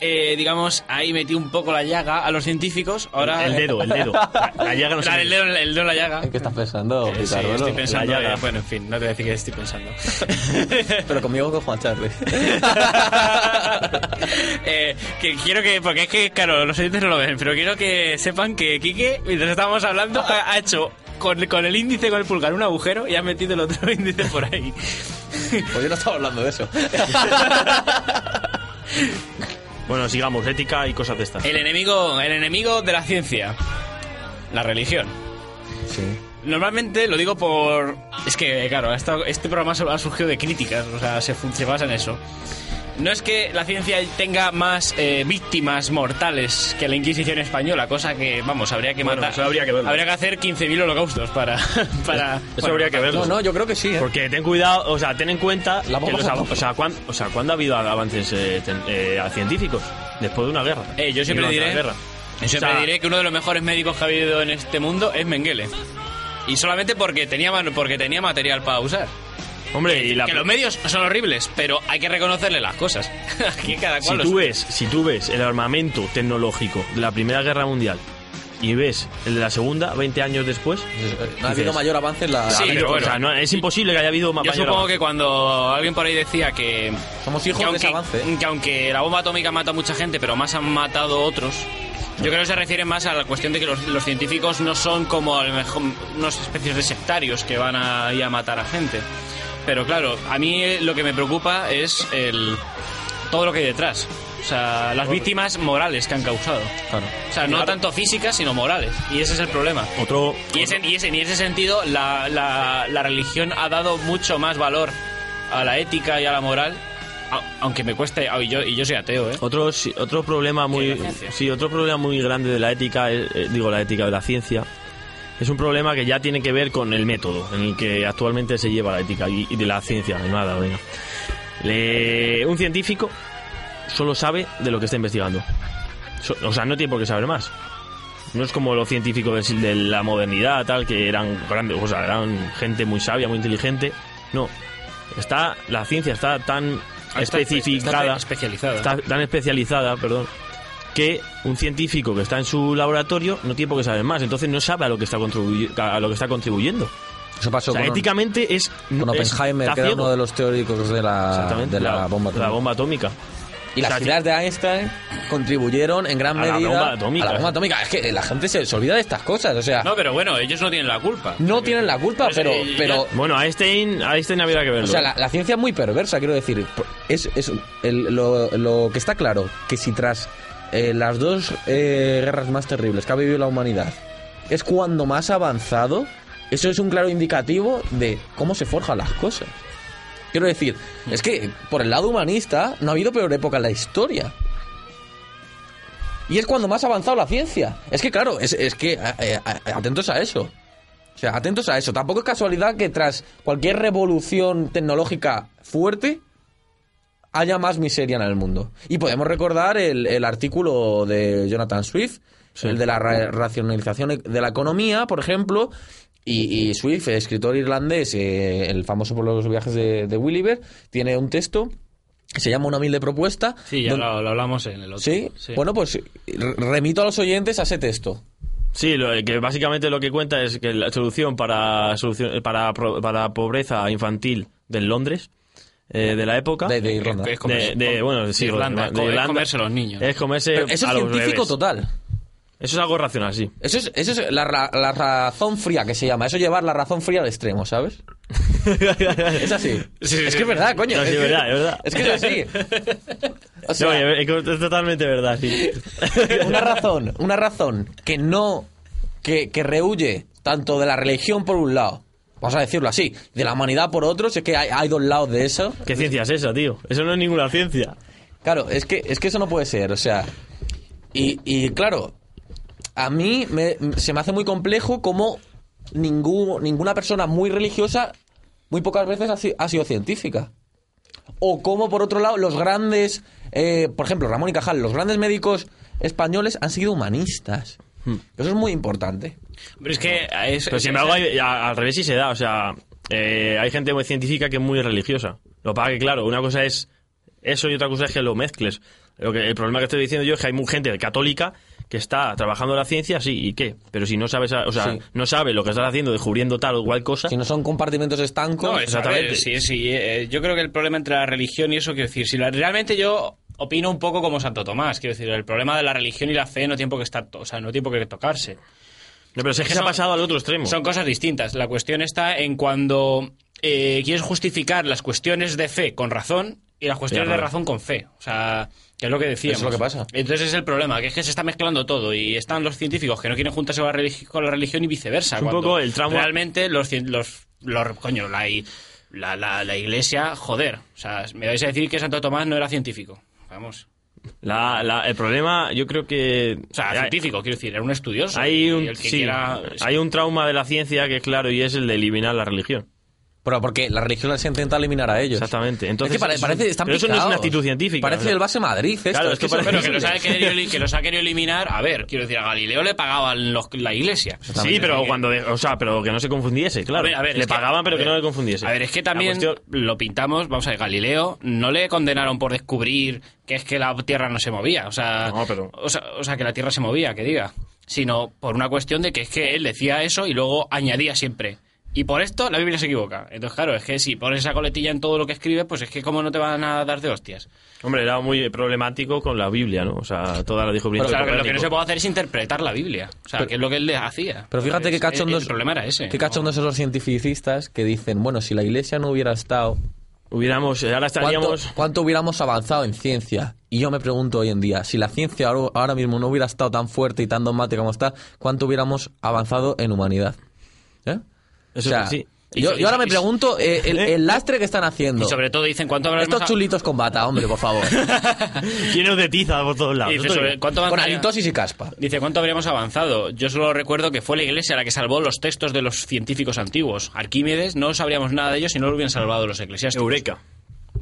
S2: eh, digamos, ahí metido un poco la llaga a los científicos, ahora...
S4: El dedo, el dedo. La, la llaga no se
S2: Claro, el dedo, el dedo en la llaga.
S3: ¿En qué estás pensando,
S2: Eh, sí,
S3: Ricardo?
S2: estoy pensando,
S4: La llaga.
S2: eh, bueno, en fin, no te voy a decir que estoy pensando.
S3: Pero conmigo con Juan Charlie.
S2: Eh, que quiero que, porque es que, claro, los oyentes no lo ven, pero quiero que sepan que Quique, mientras estábamos hablando, ha, ha hecho con, con el índice, con el pulgar, un agujero y ha metido el otro índice por ahí.
S3: Pues yo no estaba hablando de eso.
S4: Bueno, sigamos, ética y cosas de estas.
S2: El enemigo, el enemigo de la ciencia, la religión.
S3: Sí.
S2: Normalmente lo digo por... Es que, claro, esto- este programa ha surgido de críticas, o sea, se, se basa en eso. No es que la ciencia tenga más eh, víctimas mortales que la Inquisición española, cosa que, vamos, habría que
S4: Bueno,
S2: matar.
S4: eso habría que verlo.
S2: Habría que hacer 15.000 holocaustos para... para
S4: Eso habría que verlo.
S3: No, no, yo creo que sí, ¿eh?
S4: Porque ten cuidado, o sea, ten en cuenta
S3: La
S4: que los o sea, ¿cuán- o sea, ¿cuándo ha habido avances eh, ten- eh, científicos? Después de una guerra.
S2: Eh, yo siempre diré,
S4: guerra.
S2: yo siempre
S4: O sea,
S2: diré que uno de los mejores médicos que ha habido en este mundo es Mengele. Y solamente porque tenía, man- porque tenía material para usar.
S4: Hombre, y la,
S2: que los medios son horribles, pero hay que reconocerle las cosas. Aquí cada
S4: si
S2: cual lo
S4: tú
S2: suyo.
S4: ves, si tú ves el armamento tecnológico de la Primera Guerra Mundial y ves el de la Segunda 20 años después,
S3: No ha habido
S4: dices-
S3: mayor avance en la...
S2: Sí, pero bueno.
S4: o sea, no- es imposible que haya habido más
S2: Yo
S4: mayor
S2: supongo
S4: avance.
S2: que cuando alguien por ahí decía que,
S3: Somos hijos
S2: que,
S3: de ese
S2: aunque,
S3: avance.
S2: que aunque la bomba atómica mata a mucha gente, pero más han matado otros, yo creo que se refiere más a la cuestión de que los, los científicos no son como a lo mejor unos especies de sectarios que van a ir a matar a gente. Pero claro, a mí eh, lo que me preocupa es el todo lo que hay detrás. O sea, las víctimas morales que han causado.
S3: Claro.
S2: O sea, no tanto físicas, sino morales. Y ese es el problema.
S4: Otro,
S2: Y, ese, y, ese, y en ese sentido, la, la, la religión ha dado mucho más valor a la ética y a la moral, a- aunque me cueste, y yo, y yo soy ateo, ¿eh?
S4: Otro, sí, otro problema muy sí, otro problema muy grande de la ética, es- eh, digo la ética de la ciencia, es un problema que ya tiene que ver con el método en el que actualmente se lleva la ética y, y de la ciencia. Nada, venga. Le- un científico solo sabe de lo que está investigando. So- o sea, no tiene por qué saber más. No es como los científicos de, de la modernidad, tal, que eran grandes, o sea, eran gente muy sabia, muy inteligente. No. Está, la ciencia está tan especificada
S2: está especializada.
S4: está tan especializada, perdón, que un científico que está en su laboratorio no tiene por qué saber más, entonces no sabe a lo que está contribuy- a lo que está contribuyendo.
S3: Eso pasó
S4: O sea,
S3: con,
S4: éticamente es
S3: con
S4: es-
S3: Oppenheimer,
S4: está
S3: que era uno de los teóricos de la, de la, bomba atómica.
S4: la bomba atómica.
S3: Y las
S4: O sea,
S3: ideas de Einstein contribuyeron en gran
S4: A la
S3: medida
S4: bomba atómica.
S3: a la bomba atómica. Es que la gente se, se olvida de estas cosas, o sea,
S2: No, pero bueno, ellos no tienen la culpa.
S3: no tienen la culpa, pero,
S2: eh,
S3: pero
S4: Bueno, a Einstein, Einstein habría que verlo.
S3: O sea, la, la ciencia es muy perversa, quiero decir. Es, es el- lo, lo que está claro, que si tras eh, las dos eh, guerras más terribles que ha vivido la humanidad, es cuando más avanzado, eso es un claro indicativo de cómo se forjan las cosas. Quiero decir, es que por el lado humanista no ha habido peor época en la historia. Y es cuando más ha avanzado la ciencia. Es que, claro, es, es que eh, atentos a eso. O sea, atentos a eso. Tampoco es casualidad que tras cualquier revolución tecnológica fuerte haya más miseria en el mundo. Y podemos recordar el, el artículo de Jonathan Swift, el de la ra- racionalización de la economía, por ejemplo. Y, y Swift, escritor irlandés, eh, el famoso por los viajes de, de Gulliver, tiene un texto se llama Una humilde propuesta.
S2: Sí, ya lo, lo hablamos en el otro.
S3: ¿Sí? Bueno, pues re- remito a los oyentes a ese texto.
S4: Sí, lo- que básicamente lo que cuenta es que la solución para solución, para, pro- para pobreza infantil de Londres eh, de la época
S3: De, de Irlanda.
S2: Es- es comerse-
S4: de, de- bueno, sí,
S2: Irlanda,
S4: de
S2: es comerse a los niños.
S4: Es comerse
S3: Pero eso
S4: a
S3: es
S4: los
S3: científico
S4: bebés.
S3: total.
S4: Eso es algo racional, sí.
S3: Eso es, eso es la, ra- la razón fría que se llama. Eso llevar la razón fría al extremo, ¿sabes? es así.
S2: Sí, sí,
S3: es
S2: sí.
S3: que es verdad, coño.
S4: No, sí,
S3: es,
S4: es
S3: que,
S4: verdad, es verdad.
S3: es que es así. O sea,
S4: No, es es totalmente verdad, sí.
S3: una razón, una razón que no, que, que rehuye tanto de la religión por un lado, vamos a decirlo así, de la humanidad por otro, si es que hay, hay dos lados de eso.
S4: ¿Qué ciencia es esa, tío? Eso no es ninguna ciencia.
S3: Claro, es que, es que eso no puede ser, o sea. Y, y claro, a mí me- se me hace muy complejo como ningún, ninguna persona muy religiosa muy pocas veces ha, si- ha sido científica. O como, por otro lado, los grandes, eh, por ejemplo, Ramón y Cajal, los grandes médicos españoles han sido humanistas. Eso es muy importante.
S2: Pero es que es,
S4: Pero sin embargo, hay- a- al revés sí se da. O sea, eh, hay gente muy científica que es muy religiosa. Lo que pasa que, claro, una cosa es eso y otra cosa es que lo mezcles. Lo que, el problema que estoy diciendo yo es que hay mu- gente católica que está trabajando la ciencia, sí, ¿y qué? Pero si no sabes, o sea,
S3: Sí.
S4: no sabe lo que estás haciendo, descubriendo tal o cual cosa,
S3: Si no son compartimentos estancos,
S2: No, es- a ver, sí, sí. eh, yo creo que el problema entre la religión y eso, quiero decir, si la- realmente yo opino un poco como Santo Tomás, quiero decir, el problema de la religión y la fe no tiene por qué estar, to- o sea, no tiene por qué tocarse.
S4: No, pero es que se ha
S2: son-
S4: pasado al otro extremo.
S2: Son cosas distintas. La cuestión está en cuando eh, quieres justificar las cuestiones de fe con razón y las cuestiones de razón con fe. O sea, que es lo que decíamos.
S3: Eso es lo que pasa.
S2: Entonces es el problema, que es que se está mezclando todo y están los científicos que no quieren juntarse con la, religi- con la religión y viceversa.
S4: Es un poco el trauma-
S2: Realmente los, los, los- coño, la, la, la, la iglesia, joder. O sea, me vais a decir que Santo Tomás no era científico. Vamos.
S4: La- la- el problema, yo creo que...
S2: O sea,
S4: hay-
S2: científico, quiero decir, era un estudioso.
S4: Hay un, sí,
S2: quiera-
S4: hay un trauma de la ciencia que es claro y es el de eliminar la religión.
S3: Pero porque la religión se intenta eliminar a ellos.
S4: Exactamente. Entonces,
S3: es que pare- parece, están
S4: pero eso no es una actitud científica.
S3: Parece el base Madrid esto.
S4: Claro, es que parece-
S2: Pero que los, ha querido, que los ha querido eliminar, a ver, quiero decir, a Galileo le pagaban los- la iglesia.
S4: Sí, pero cuando, de- o sea, pero que no se confundiese, claro.
S2: A ver, a ver,
S4: le pagaban, pero que no le confundiese.
S2: A ver, es que también
S4: cuestión-
S2: lo pintamos, vamos a ver, Galileo no le condenaron por descubrir que es que la Tierra no se movía, o sea,
S4: No, pero-
S2: o sea, o sea, que la Tierra se movía, que diga, sino por una cuestión de que es que él decía eso y luego añadía siempre. Y por esto la Biblia se equivoca. Entonces, claro, es que si pones esa coletilla en todo lo que escribe, pues es que cómo no te van a dar de hostias.
S4: Hombre, era muy problemático con la Biblia, ¿no? O sea, toda la dijo
S2: Pero claro, que lo que no se puede hacer es interpretar la Biblia. O sea, que es lo que él le hacía.
S3: Pero fíjate qué cachondos.
S2: El problema era ese.
S3: Qué
S2: ¿no?
S3: cachondos esos ciencificistas que dicen, bueno, si la iglesia no hubiera estado,
S4: Hubiéramos, ahora
S3: ¿cuánto,
S4: estaríamos...
S3: cuánto hubiéramos avanzado en ciencia? Y yo me pregunto hoy en día, si la ciencia ahora, ahora mismo no hubiera estado tan fuerte y tan dogmática como está, ¿cuánto hubiéramos avanzado en humanidad? ¿Eh?
S4: Eso
S3: o sea,
S4: sí.
S3: Yo,
S2: Y-
S3: yo ahora me pregunto eh, el,
S4: ¿Eh?
S3: el lastre que están haciendo.
S2: Y sobre todo dicen cuánto habrá
S3: Estos chulitos con bata, hombre, por favor.
S4: Llenos de tiza por todos lados.
S2: Dice, sobre cuánto
S3: con halitosis y caspa.
S2: Dice, ¿cuánto habríamos avanzado? Yo solo recuerdo que fue la iglesia la que salvó los textos de los científicos antiguos. Arquímedes, no sabríamos nada de ellos si no lo hubieran salvado los eclesiásticos.
S4: Eureka.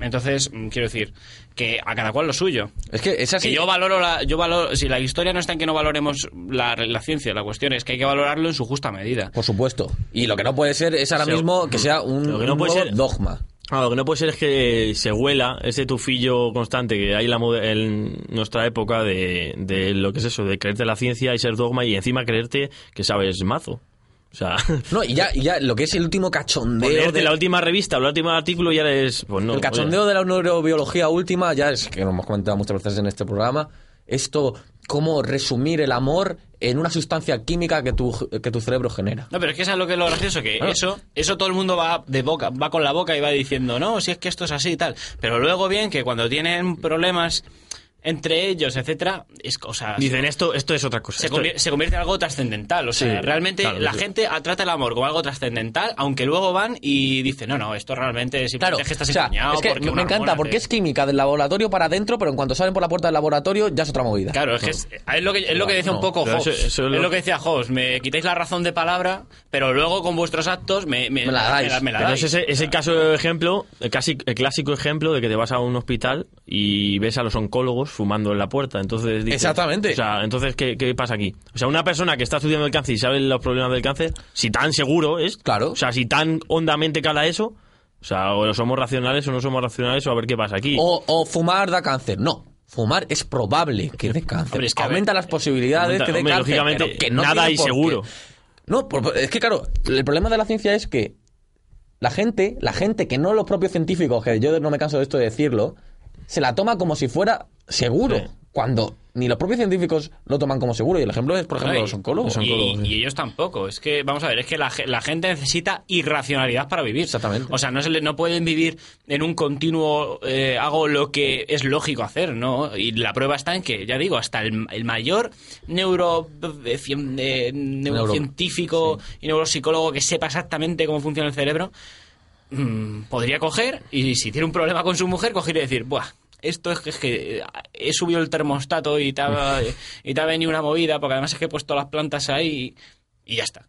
S2: Entonces, mm, quiero decir, que a cada cual lo suyo.
S3: Es que es así.
S2: Que yo valoro la, yo valoro, si la historia no está en que no valoremos la, la ciencia, la cuestión es que hay que valorarlo en su justa medida.
S3: Por supuesto. Y lo que no puede ser es ahora
S4: Sí.
S3: mismo que sea un,
S4: Lo que no
S3: un
S4: puede
S3: nuevo
S4: ser-
S3: dogma.
S4: Ah, lo que no puede ser es que se huela ese tufillo constante que hay en, la mode- en nuestra época de, de lo que es eso, de creerte la ciencia y ser dogma y encima creerte que sabes mazo. O sea,
S3: No, y ya, y ya lo que es el último cachondeo. de-
S4: la última revista o el último artículo ya eres... Pues no,
S3: el cachondeo de la neurobiología última, ya es que lo hemos comentado muchas veces en este programa. Esto, cómo resumir el amor en una sustancia química que tu, que tu cerebro genera.
S2: No, pero es que eso es lo que es lo gracioso, que eso, eso todo el mundo va de boca, va con la boca y va diciendo, no, si es que esto es así y tal. Pero luego bien que cuando tienen problemas entre ellos, etcétera, es cosa.
S4: Dicen, esto, esto es otra cosa.
S2: se, convier- se convierte en algo trascendental. O sea,
S4: Sí,
S2: realmente
S4: claro,
S2: la
S4: sí.
S2: gente trata el amor como algo trascendental, aunque luego van y dicen, no, no, esto realmente simplemente
S3: Claro,
S2: es que estás
S3: o sea, es que
S2: porque
S3: me encanta porque
S2: te-
S3: es química del laboratorio para adentro, pero en cuanto salen por la puerta del laboratorio ya es otra movida.
S2: Claro, es que es, es lo que, es lo que decía un poco Hobbes.
S4: eso- eso
S2: es
S4: es
S2: lo... que decía Hobbes. Me quitáis la razón de palabra, pero luego con vuestros actos me, me,
S3: Me la dais.
S2: me la
S4: Pero
S2: dais.
S4: es ese, ese caso ejemplo, casi, el clásico ejemplo de que te vas a un hospital y ves a los oncólogos fumando en la puerta. Entonces dices-
S3: Exactamente.
S4: O sea, entonces, ¿qué, qué pasa aquí? O sea, una persona que está estudiando el cáncer y sabe los problemas del cáncer, si tan seguro es,
S3: Claro.
S4: o sea, si tan hondamente cala eso, o sea, o somos racionales o no somos racionales o a ver qué pasa aquí.
S3: O, o fumar da cáncer. No. Fumar es probable que dé cáncer.
S2: Hombre, es que, ver,
S3: Aumenta las posibilidades
S4: aumenta-
S3: que dé
S4: hombre,
S3: cáncer.
S4: lógicamente,
S3: que no
S4: nada hay seguro.
S3: No, es que claro, el problema de la ciencia es que la gente, la gente que no los propios científicos, que yo no me canso de esto de decirlo, se la toma como si fuera seguro.
S4: Sí.
S3: Cuando ni los propios científicos lo toman como seguro. Y el ejemplo es, por ejemplo,
S2: Ay,
S3: los oncólogos.
S4: los
S2: Y,
S4: oncólogos, sí.
S2: y ellos tampoco. Es que, vamos a ver, es que la, ge- la gente necesita irracionalidad para vivir.
S3: Exactamente.
S2: O sea, no, se le- no pueden vivir en un continuo eh, hago lo que es lógico hacer, ¿no? Y la prueba está en que, ya digo, hasta el, el mayor neuro, eh, eh, neurocientífico y neuropsicólogo que sepa exactamente cómo funciona el cerebro, mm, podría coger y si tiene un problema con su mujer, coger y decir, ¡buah! Esto es que, es que eh, he subido el termostato y te, ha, y te ha venido una movida, porque además es que he puesto las plantas ahí y, y ya está.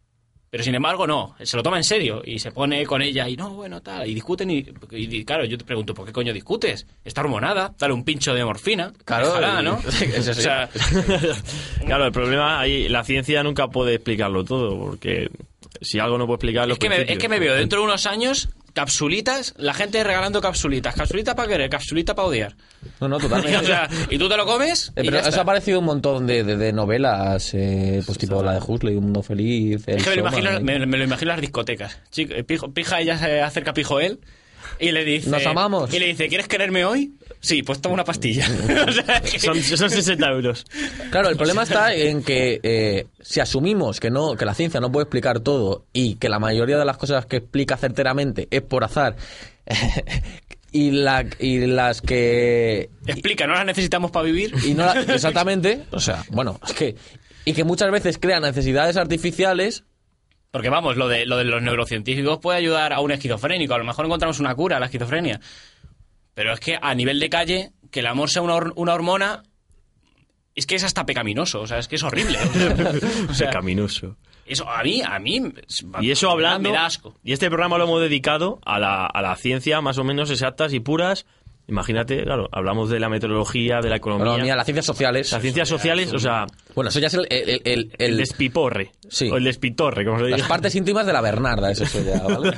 S2: Pero sin embargo, no, se lo toma en serio y se pone con ella y no, bueno, tal, y discuten y, y, claro, yo te pregunto, ¿por qué coño discutes? Está hormonada, dale un pincho de morfina,
S3: Claro,
S2: déjala, ¿no? O sea,
S4: Claro, el problema ahí, la ciencia nunca puede explicarlo todo, porque si algo no puede explicarlo...
S2: es, que me, es que me veo dentro de unos años capsulitas, la gente regalando capsulitas, capsulitas para querer, capsulitas para odiar.
S3: No, no, totalmente.
S2: o sea, y tú te lo comes
S3: Eh,
S2: y
S3: pero
S2: ya
S3: eso
S2: está.
S3: ha aparecido un montón de, de- de novelas, eh, pues tipo la de Huxley, Un Mundo Feliz. El
S2: Es que me lo, imagino,
S3: eh.
S2: me, me lo imagino en las discotecas. Chico, eh, pijo- pija, ella se acerca a pijo él y le dice...
S3: Nos amamos.
S2: Y le dice, ¿quieres quererme hoy? Sí, pues toma una pastilla. O sea, que-
S4: Son, son 60 euros.
S3: Claro, el problema está en que eh, si asumimos que no que la ciencia no puede explicar todo y que la mayoría de las cosas que explica certeramente es por azar y, la, y las que
S2: Explica, no las necesitamos para vivir.
S3: y no la- exactamente, o sea, bueno, es que y que muchas veces crean necesidades artificiales
S2: Porque vamos, lo de, lo de los neurocientíficos puede ayudar a un esquizofrénico. A lo mejor encontramos una cura a la esquizofrenia. Pero es que a nivel de calle, que el amor sea una, hor- una hormona, es que es hasta pecaminoso. O sea, es que es horrible. O sea,
S4: Pecaminoso.
S2: eso a mí, a mí...
S4: Y eso hablando.
S2: Me da asco.
S4: Y este programa lo hemos dedicado a la, a la ciencia más o menos exactas y puras. Imagínate, claro, hablamos de la meteorología, de la economía,
S3: economía, las ciencias sociales.
S4: las ciencias sociales, o sea,
S3: Bueno, eso ya es el, el, el- el-
S4: despiporre.
S3: Sí.
S4: O el despitorre, como se
S3: las
S4: dice.
S3: partes íntimas de la Bernarda, eso, eso ya, ¿vale?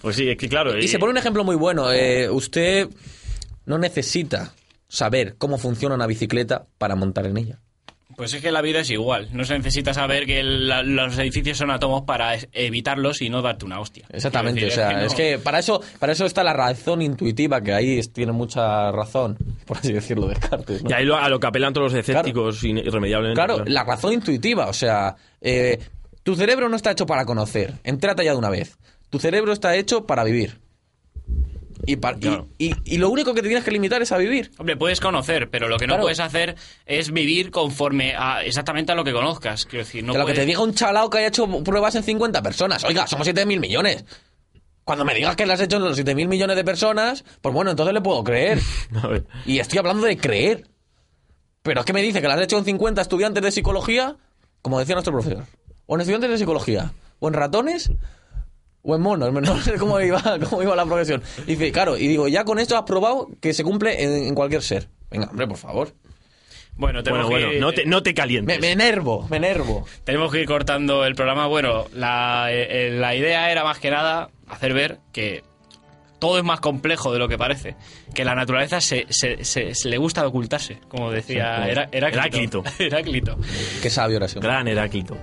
S4: pues sí, es que claro.
S3: Y
S4: eh,
S3: se pone un ejemplo muy bueno. eh, usted no necesita saber cómo funciona una bicicleta para montar en ella.
S2: Pues es que la vida es igual. No se necesita saber que la- los edificios son átomos para evitarlos y no darte una hostia.
S3: Exactamente, o sea, es
S2: no-
S3: que para eso, para eso está la razón intuitiva, que ahí es- tiene mucha razón, por así decirlo, Descartes. ¿no?
S4: Y ahí lo- a lo que apelan todos los escépticos in- irremediablemente.
S3: Claro, la razón intuitiva, o sea, eh, tu cerebro no está hecho para conocer, entrate ya de una vez. Tu cerebro está hecho para vivir. Y, pa- y-
S4: Claro.
S3: y, y lo único que te tienes que limitar es a vivir.
S2: Hombre, puedes conocer, pero lo que no
S3: Claro.
S2: puedes hacer es vivir conforme a exactamente a lo que conozcas. Quiero decir, no
S3: que lo que te diga un chalao que haya hecho pruebas en 50 personas. Oiga, somos 7.000 millones. Cuando me digas que las has hecho en los 7.000 millones de personas, pues bueno, entonces le puedo creer.
S4: A ver.
S3: Y estoy hablando de creer. Pero es que me dice que las has hecho en 50 estudiantes de psicología, como decía nuestro profesor. O en estudiantes de psicología. O en ratones. O en monos. No sé cómo iba, cómo iba la progresión. Y dice, claro, y digo, ya con esto has probado que se cumple en, en cualquier ser. Venga, hombre, por favor.
S2: Bueno, tenemos,
S4: Bueno, bueno,
S2: que,
S4: no te, no te calientes.
S3: Me, me enervo, me enervo.
S2: tenemos que ir cortando el programa. Bueno, la, eh, eh, la idea era más que nada hacer ver que todo es más complejo de lo que parece. Que la naturaleza se, se- se- se le gusta ocultarse, como decía Hera- Heráclito.
S4: Heráclito.
S2: Heráclito.
S3: Qué sabio oración.
S4: Gran Heráclito.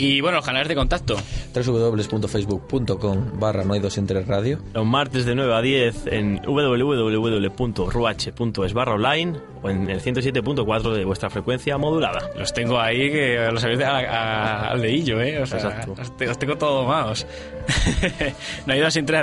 S2: Y bueno, los canales de contacto.
S3: www.facebook.com barra no hay dos entre radio.
S4: Los martes de 9 a 10 en www.ruh.es barra online o en el 107.4 de vuestra frecuencia modulada.
S2: Los tengo ahí que los habéis de- a- a- al dedillo, ¿eh? O sea,
S4: Exacto.
S2: los, te- los tengo todos domados. no hay dos sin tres,